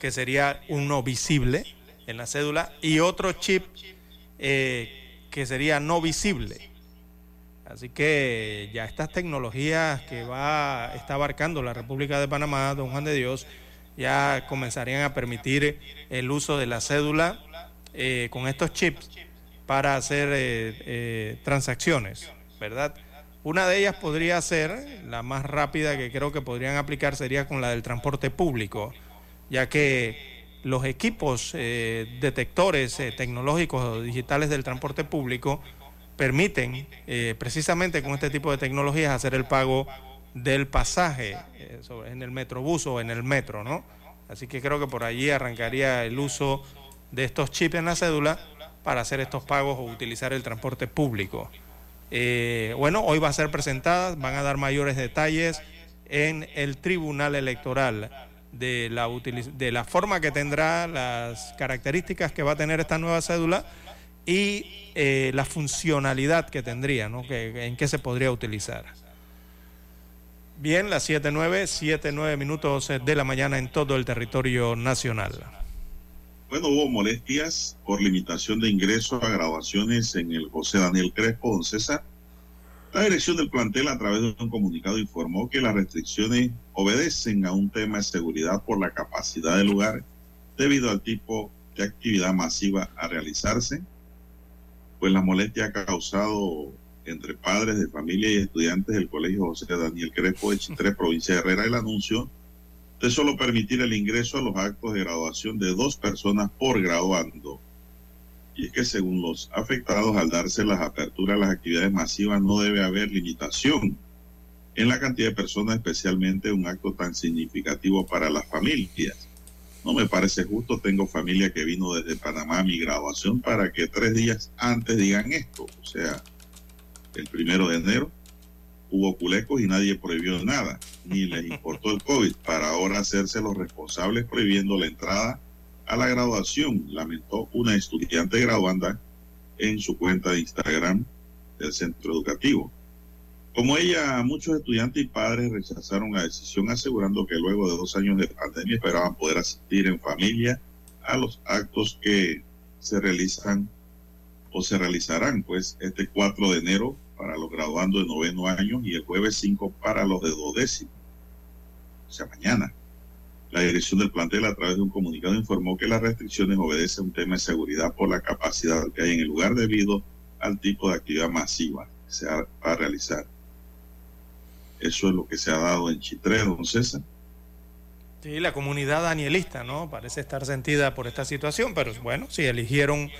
que sería uno visible en la cédula y otro chip que sería no visible. Así que ya estas tecnologías que va está abarcando la República de Panamá, don Juan de Dios, ya comenzarían a permitir el uso de la cédula eh, con estos chips para hacer eh, eh, transacciones, ¿verdad? Una de ellas podría ser, la más rápida que creo que podrían aplicar sería con la del transporte público, ya que los equipos eh, detectores tecnológicos o digitales del transporte público permiten eh, precisamente con este tipo de tecnologías hacer el pago del pasaje eh, sobre- en el metrobús o en el metro, ¿no? Así que creo que por allí arrancaría el uso de estos chips en la cédula para hacer estos pagos o utilizar el transporte público. Eh, bueno, hoy va a ser presentada, van a dar mayores detalles en el Tribunal Electoral de la, de la forma que tendrá, las características que va a tener esta nueva cédula y eh, la funcionalidad que tendría, ¿no? Que, en qué se podría utilizar. Bien, las 7.9, 7.9 minutos de la mañana en todo el territorio nacional. Bueno, hubo molestias por limitación de ingreso a graduaciones en el José Daniel Crespo, don César. La dirección del plantel a través de un comunicado informó que las restricciones obedecen a un tema de seguridad por la capacidad del lugar debido al tipo de actividad masiva a realizarse. Pues la molestia ha causado entre padres de familia y estudiantes del Colegio José Daniel Crespo de Chitré, <laughs> provincia de Herrera, el anuncio de solo permitir el ingreso a los actos de graduación de dos personas por graduando. Y es que según los afectados, al darse las aperturas a las actividades masivas, no debe haber limitación en la cantidad de personas, especialmente un acto tan significativo para las familias. No me parece justo, tengo familia que vino desde Panamá a mi graduación para que tres días antes digan esto. O sea, el primero de enero hubo culecos y nadie prohibió nada, ni les importó el COVID, para ahora hacerse los responsables prohibiendo la entrada a la graduación, lamentó una estudiante graduanda en su cuenta de Instagram del centro educativo. Como ella, muchos estudiantes y padres rechazaron la decisión asegurando que luego de dos años de pandemia esperaban poder asistir en familia a los actos que se realizan o se realizarán pues este 4 de enero para los graduandos de noveno año y el jueves 5 para los de dodécimo, o sea, mañana. La dirección del plantel a través de un comunicado informó que las restricciones obedecen un tema de seguridad por la capacidad que hay en el lugar debido al tipo de actividad masiva que se va a realizar. Eso es lo que se ha dado en Chitré, don César. Sí, la comunidad danielista, ¿no? Parece estar sentida por esta situación, pero bueno, si eligieron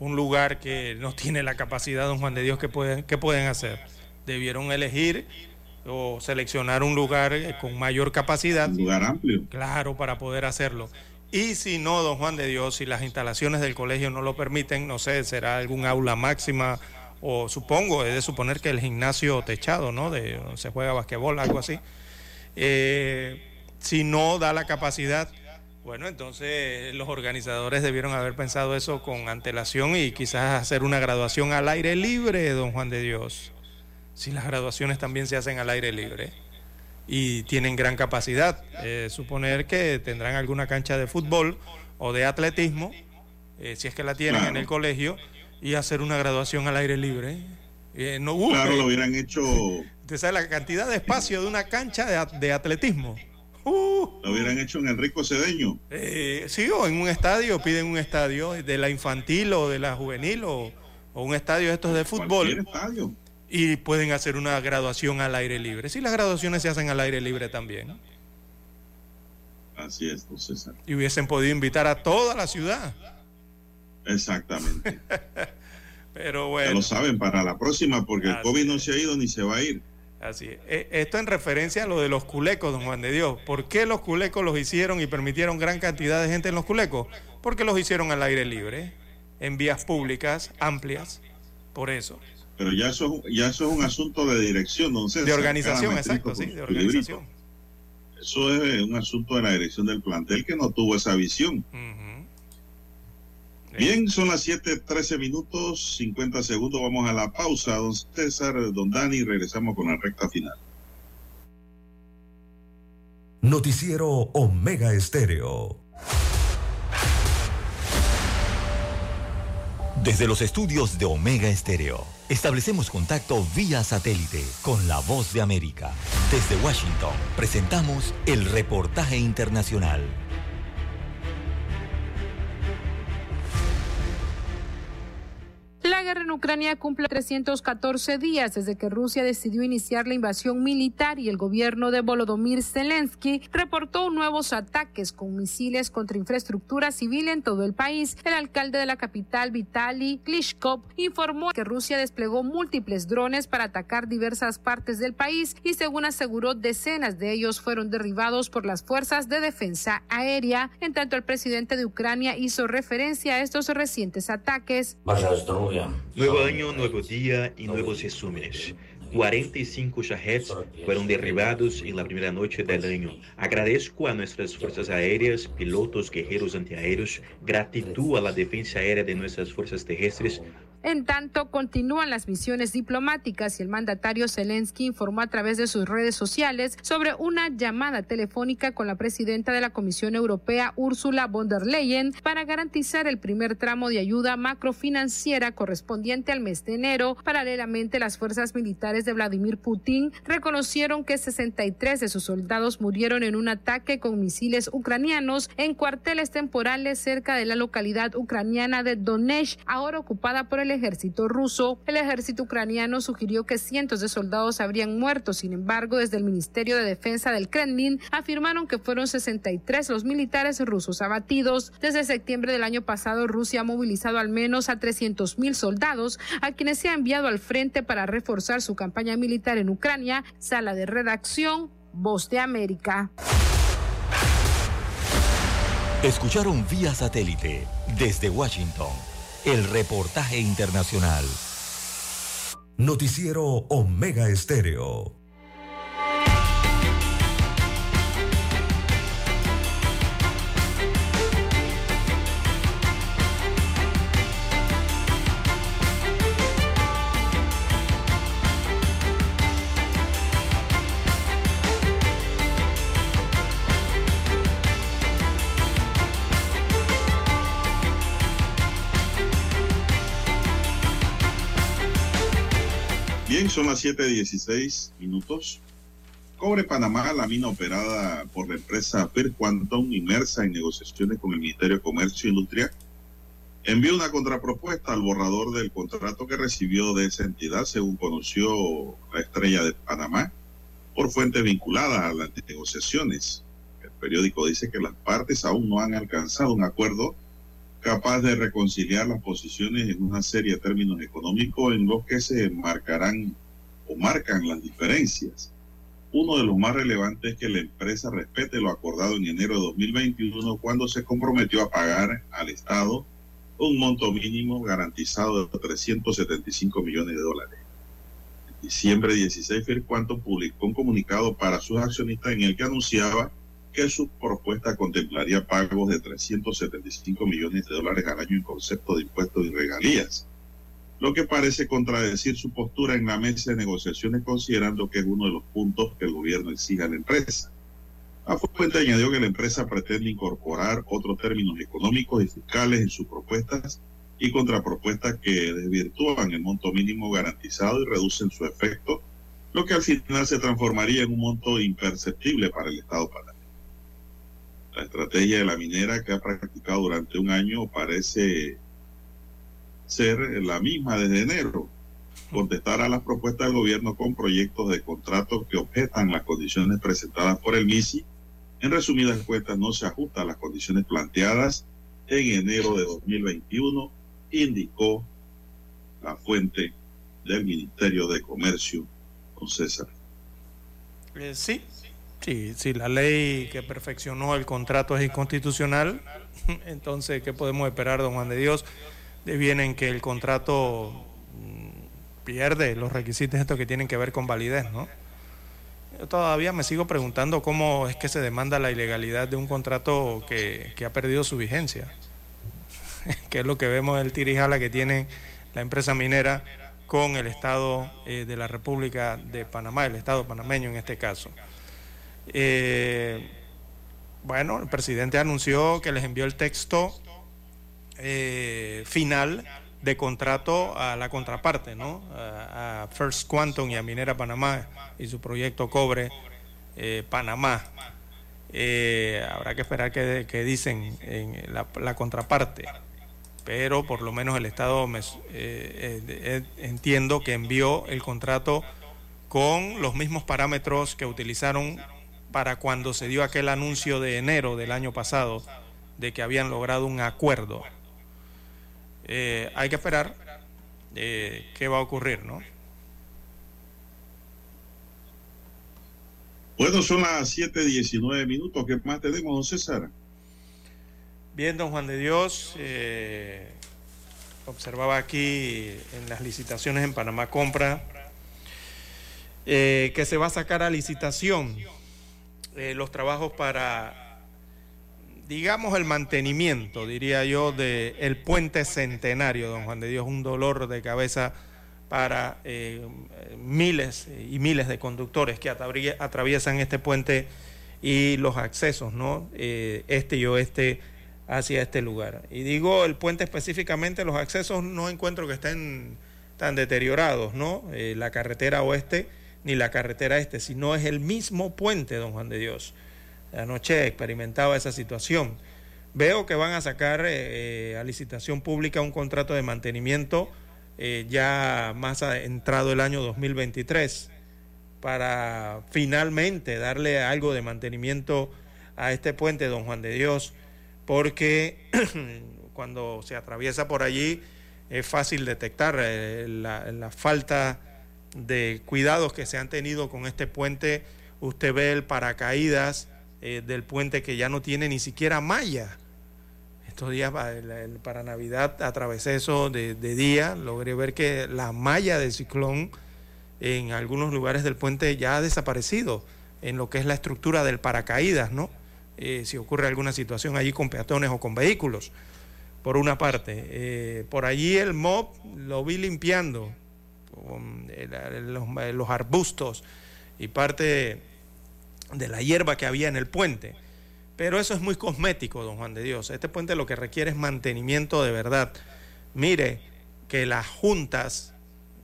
un lugar que no tiene la capacidad, don Juan de Dios, ¿qué pueden, qué pueden hacer? Debieron elegir o seleccionar un lugar eh, con mayor capacidad. Un lugar amplio. Claro, para poder hacerlo. Y si no, don Juan de Dios, si las instalaciones del colegio no lo permiten, no sé, será algún aula máxima o supongo, es de suponer que el gimnasio techado, ¿no? De se juega basquetbol, algo así. Eh, si no da la capacidad, bueno, entonces los organizadores debieron haber pensado eso con antelación y quizás hacer una graduación al aire libre, don Juan de Dios. Si las graduaciones también se hacen al aire libre y tienen gran capacidad, eh, suponer que tendrán alguna cancha de fútbol o de atletismo eh, si es que la tienen en el colegio, y hacer una graduación al aire libre. Eh, no hubo. Claro, lo hubieran hecho, Usted sabe la cantidad de espacio de una cancha de, de atletismo. Uh, lo hubieran hecho en Enrico Cedeño. eh, sí, o en un estadio, piden un estadio de la infantil o de la juvenil o, o un estadio de estos de fútbol estadio. y pueden hacer una graduación al aire libre. Sí, las graduaciones se hacen al aire libre también. Así es, don César. Y hubiesen podido invitar a toda la ciudad. Exactamente. <laughs> Pero Ya bueno. lo saben para la próxima, porque el COVID no se ha ido ni se va a ir. Así es. Eh, Esto en referencia a lo de los culecos, don Juan de Dios. ¿Por qué los culecos los hicieron y permitieron gran cantidad de gente en los culecos? Porque los hicieron al aire libre, en vías públicas, amplias. Por eso. Pero ya eso, ya eso es un asunto de dirección, don César. De organización, exacto, sí, de librito. organización. Eso es un asunto de la dirección del plantel que no tuvo esa visión. Bien, son las 7, 13 minutos, 50 segundos. Vamos a la pausa, don César, don Dani, y regresamos con la recta final. Noticiero Omega Estéreo. Desde los estudios de Omega Estéreo, establecemos contacto vía satélite con la voz de América. Desde Washington, presentamos el reportaje internacional. La guerra en Ucrania cumple 314 días desde que Rusia decidió iniciar la invasión militar y el gobierno de Volodymyr Zelensky reportó nuevos ataques con misiles contra infraestructura civil en todo el país. El alcalde de la capital, Vitaly Klitschko, informó que Rusia desplegó múltiples drones para atacar diversas partes del país y según aseguró decenas de ellos fueron derribados por las fuerzas de defensa aérea. En tanto, el presidente de Ucrania hizo referencia a estos recientes ataques. Nuevo año, nuevo día y nuevos resúmenes. 45 Shaheds fueron derribados en la primera noche del año. Agradezco a nuestras fuerzas aéreas, pilotos, guerreros antiaéreos, gratitud a la defensa aérea de nuestras fuerzas terrestres, En tanto, continúan las misiones diplomáticas y el mandatario Zelensky informó a través de sus redes sociales sobre una llamada telefónica con la presidenta de la Comisión Europea, Ursula von der Leyen, para garantizar el primer tramo de ayuda macrofinanciera correspondiente al mes de enero. Paralelamente, las fuerzas militares de Vladimir Putin reconocieron que 63 de sus soldados murieron en un ataque con misiles ucranianos en cuarteles temporales cerca de la localidad ucraniana de Donetsk, ahora ocupada por el ejército ruso. El ejército ucraniano sugirió que cientos de soldados habrían muerto. Sin embargo, desde el Ministerio de Defensa del Kremlin afirmaron que fueron 63 los militares rusos abatidos. Desde septiembre del año pasado, Rusia ha movilizado al menos a 300 mil soldados, a quienes se ha enviado al frente para reforzar su campaña militar en Ucrania. Sala de redacción, Voz de América. Escucharon vía satélite desde Washington el reportaje internacional. Noticiero Omega Estéreo. Son las 7:16 minutos. Cobre Panamá, la mina operada por la empresa Per Quantum, inmersa en negociaciones con el Ministerio de Comercio e Industria, envió una contrapropuesta al borrador del contrato que recibió de esa entidad, según conoció la estrella de Panamá, por fuentes vinculadas a las negociaciones. El periódico dice que las partes aún no han alcanzado un acuerdo capaz de reconciliar las posiciones en una serie de términos económicos en los que se marcarán o marcan las diferencias. Uno de los más relevantes es que la empresa respete lo acordado en enero de 2021 cuando se comprometió a pagar al Estado un monto mínimo garantizado de 375 millones de dólares. En diciembre 16, Firquanto publicó un comunicado para sus accionistas en el que anunciaba que su propuesta contemplaría pagos de 375 millones de dólares al año en concepto de impuestos y regalías, lo que parece contradecir su postura en la mesa de negociaciones considerando que es uno de los puntos que el gobierno exige a la empresa. La fuente añadió que la empresa pretende incorporar otros términos económicos y fiscales en sus propuestas y contrapropuestas que desvirtúan el monto mínimo garantizado y reducen su efecto, lo que al final se transformaría en un monto imperceptible para el Estado panameño. La estrategia de la minera que ha practicado durante un año parece ser la misma desde enero, contestar a las propuestas del gobierno con proyectos de contratos que objetan las condiciones presentadas por el MISI. En resumidas cuentas, no se ajusta a las condiciones planteadas en enero de 2021, indicó la fuente del Ministerio de Comercio, don César. Eh, sí, sí, si la ley que perfeccionó el contrato es inconstitucional, <laughs> entonces, ¿qué podemos esperar, don Juan de Dios? Devienen que el contrato mm, pierde los requisitos estos que tienen que ver con validez, ¿no? Yo todavía me sigo preguntando cómo es que se demanda la ilegalidad de un contrato que, que ha perdido su vigencia, <laughs> que es lo que vemos el tirijala que tiene la empresa minera con el Estado eh, de la República de Panamá, el Estado panameño en este caso. Eh, bueno, el presidente anunció que les envió el texto eh, final de contrato a la contraparte, ¿no? A, First Quantum y a Minera Panamá y su proyecto Cobre eh, Panamá. Eh, habrá que esperar que, que dicen en la, contraparte pero por lo menos el Estado me- eh, eh, entiendo que envió el contrato con los mismos parámetros que utilizaron para cuando se dio aquel anuncio de enero del año pasado de que habían logrado un acuerdo. Eh, hay que esperar eh, qué va a ocurrir, ¿no? Bueno, son las 7:19 minutos. ¿Qué más tenemos, don César? Bien, don Juan de Dios, eh, observaba aquí en las licitaciones en Panamá Compra que se va a sacar a licitación eh, los trabajos para, digamos, el mantenimiento, diría yo, del el puente centenario, don Juan de Dios, un dolor de cabeza para eh, miles y miles de conductores que atravie- atraviesan este puente y los accesos, ¿no? Eh, este y oeste hacia este lugar. Y digo el puente específicamente, los accesos no encuentro que estén tan deteriorados, ¿no? La carretera oeste ni la carretera este, sino es el mismo puente, don Juan de Dios. Anoche experimentaba esa situación. Veo que van a sacar eh, a licitación pública un contrato de mantenimiento eh, ya más a- entrado el año 2023 para finalmente darle algo de mantenimiento a este puente, don Juan de Dios, porque <clears throat> cuando se atraviesa por allí es fácil detectar eh, la, la falta de cuidados que se han tenido con este puente. Usted ve el paracaídas eh, del puente que ya no tiene ni siquiera malla. Estos días para Navidad atravesé eso de, de día, logré ver que la malla del ciclón en algunos lugares del puente ya ha desaparecido en lo que es la estructura del paracaídas, ¿no? Eh, si ocurre alguna situación allí con peatones o con vehículos, por una parte. Eh, por allí el MOB lo vi limpiando, los, los arbustos y parte de la hierba que había en el puente. Pero eso es muy cosmético, don Juan de Dios. Este puente lo que requiere es mantenimiento de verdad. Mire que las juntas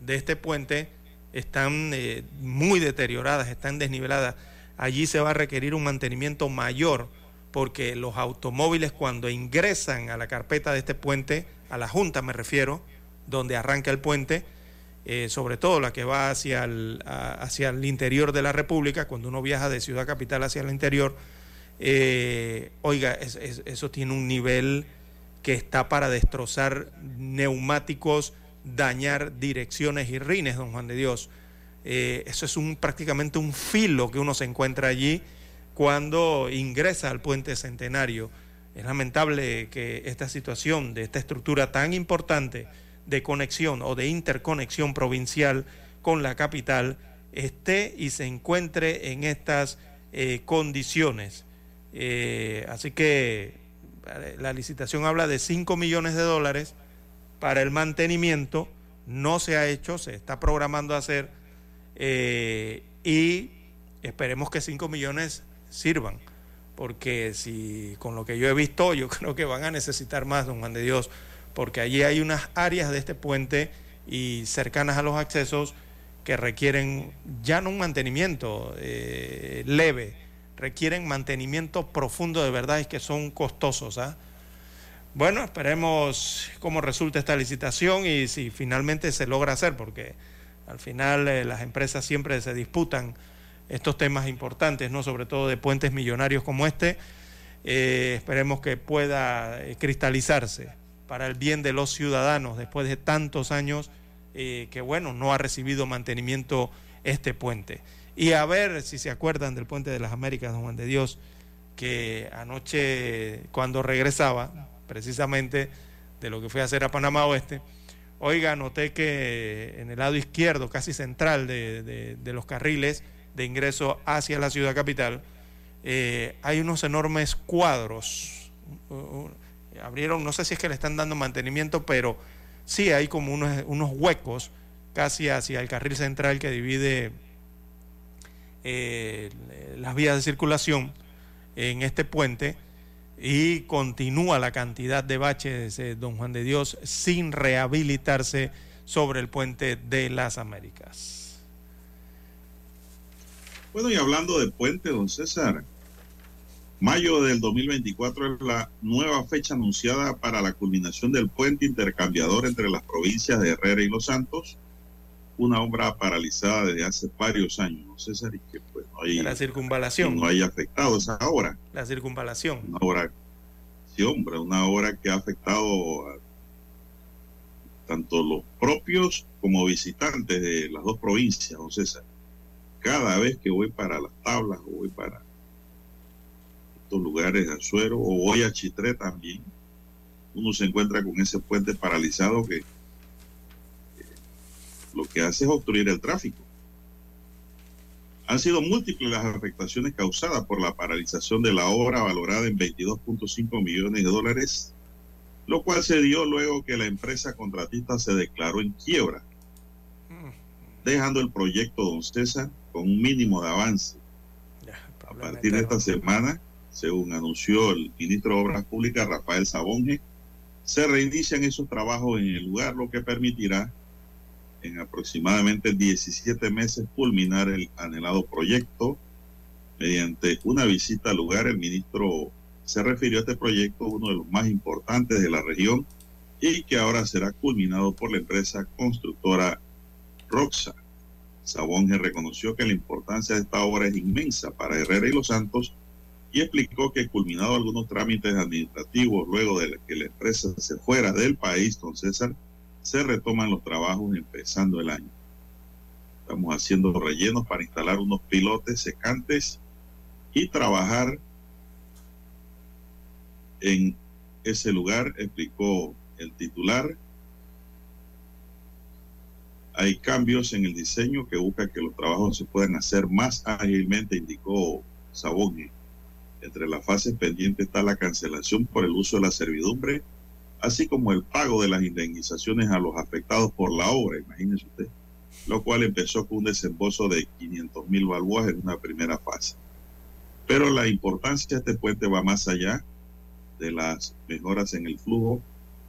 de este puente están eh, muy deterioradas, están desniveladas. Allí se va a requerir un mantenimiento mayor porque los automóviles cuando ingresan a la carpeta de este puente, a la junta me refiero, donde arranca el puente, eh, sobre todo la que va hacia el, hacia el interior de la República, cuando uno viaja de Ciudad Capital hacia el interior, eh, oiga, es- es- eso tiene un nivel que está para destrozar neumáticos, dañar direcciones y rines, don Juan de Dios. Eh, eso es un, prácticamente un filo que uno se encuentra allí cuando ingresa al puente centenario. Es lamentable que esta situación de esta estructura tan importante de conexión o de interconexión provincial con la capital esté y se encuentre en estas eh, condiciones. Eh, así que la licitación habla de 5 millones de dólares para el mantenimiento, no se ha hecho, se está programando hacer eh, y esperemos que 5 millones sirvan porque si con lo que yo he visto, yo <laughs> creo que van a necesitar más, don Juan de Dios, porque allí hay unas áreas de este puente y cercanas a los accesos que requieren ya no un mantenimiento eh, leve, requieren mantenimiento profundo de verdad y que son costosos. ¿ah? Bueno, esperemos cómo resulta esta licitación y si finalmente se logra hacer, porque al final eh, las empresas siempre se disputan estos temas importantes, ¿no? sobre todo de puentes millonarios como este. Eh, esperemos que pueda eh, cristalizarse para el bien de los ciudadanos después de tantos años que, bueno, no ha recibido mantenimiento este puente. Y a ver si se acuerdan del puente de las Américas, don Juan de Dios, que anoche cuando regresaba precisamente de lo que fui a hacer a Panamá Oeste, oiga, noté que en el lado izquierdo, casi central de, los carriles de ingreso hacia la ciudad capital, eh, hay unos enormes cuadros. Abrieron, no sé si es que le están dando mantenimiento, pero sí hay como unos, huecos casi hacia el carril central que divide eh, las vías de circulación en este puente y continúa la cantidad de baches, de don Juan de Dios, sin rehabilitarse sobre el puente de las Américas. Bueno, y hablando de puente, don César, mayo del 2024 es la nueva fecha anunciada para la culminación del puente intercambiador entre las provincias de Herrera y Los Santos, una obra paralizada desde hace varios años, ¿no, César? Y que pues no hay, la circunvalación. No haya afectado esa obra. La circunvalación. Una obra, sí, hombre, una obra que ha afectado a tanto los propios como visitantes de las dos provincias, ¿no, César? Cada vez que voy para las tablas o voy para estos lugares de Azuero o voy a Chitré también, uno se encuentra con ese puente paralizado que lo que hace es obstruir el tráfico. Han sido múltiples las afectaciones causadas por la paralización de la obra valorada en 22.5 millones de dólares, lo cual se dio luego que la empresa contratista se declaró en quiebra, dejando el proyecto Don César con un mínimo de avance. A partir de esta semana, según anunció el ministro de Obras Públicas, Rafael Sabonge, se reinician esos trabajos en el lugar, lo que permitirá en aproximadamente 17 meses culminar el anhelado proyecto. Mediante una visita al lugar, el ministro se refirió a este proyecto, uno de los más importantes de la región, y que ahora será culminado por la empresa constructora Roxa. Sabonge reconoció que la importancia de esta obra es inmensa para Herrera y Los Santos y explicó que culminado algunos trámites administrativos luego de que la empresa se fuera del país, don César, se retoman los trabajos empezando el año. Estamos haciendo rellenos para instalar unos pilotes secantes y trabajar en ese lugar, explicó el titular. Hay cambios en el diseño que busca que los trabajos se puedan hacer más ágilmente, indicó Saboni. Entre las fases pendientes está la cancelación por el uso de la servidumbre así como el pago de las indemnizaciones a los afectados por la obra, imagínese usted, lo cual empezó con un desembolso de 500 mil balboas en una primera fase. Pero la importancia de este puente va más allá de las mejoras en el flujo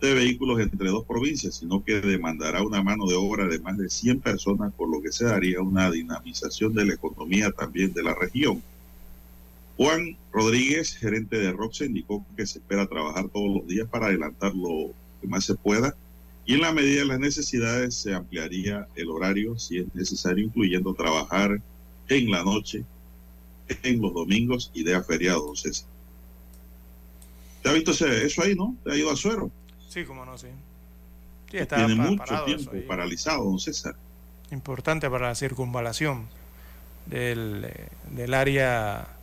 de vehículos entre dos provincias, sino que demandará una mano de obra de más de 100 personas, por lo que se daría una dinamización de la economía también de la región. Juan Rodríguez, gerente de Roxa, indicó que se espera trabajar todos los días para adelantar lo que más se pueda y en la medida de las necesidades se ampliaría el horario si es necesario, incluyendo trabajar en la noche, en los domingos y de feriados, César. ¿Te ha visto eso ahí, no? ¿Te ha ido a suero? Sí, cómo no, sí. Tiene mucho tiempo paralizado, don César. Importante para la circunvalación del, del área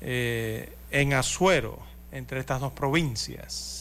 eh, en Azuero, entre estas dos provincias.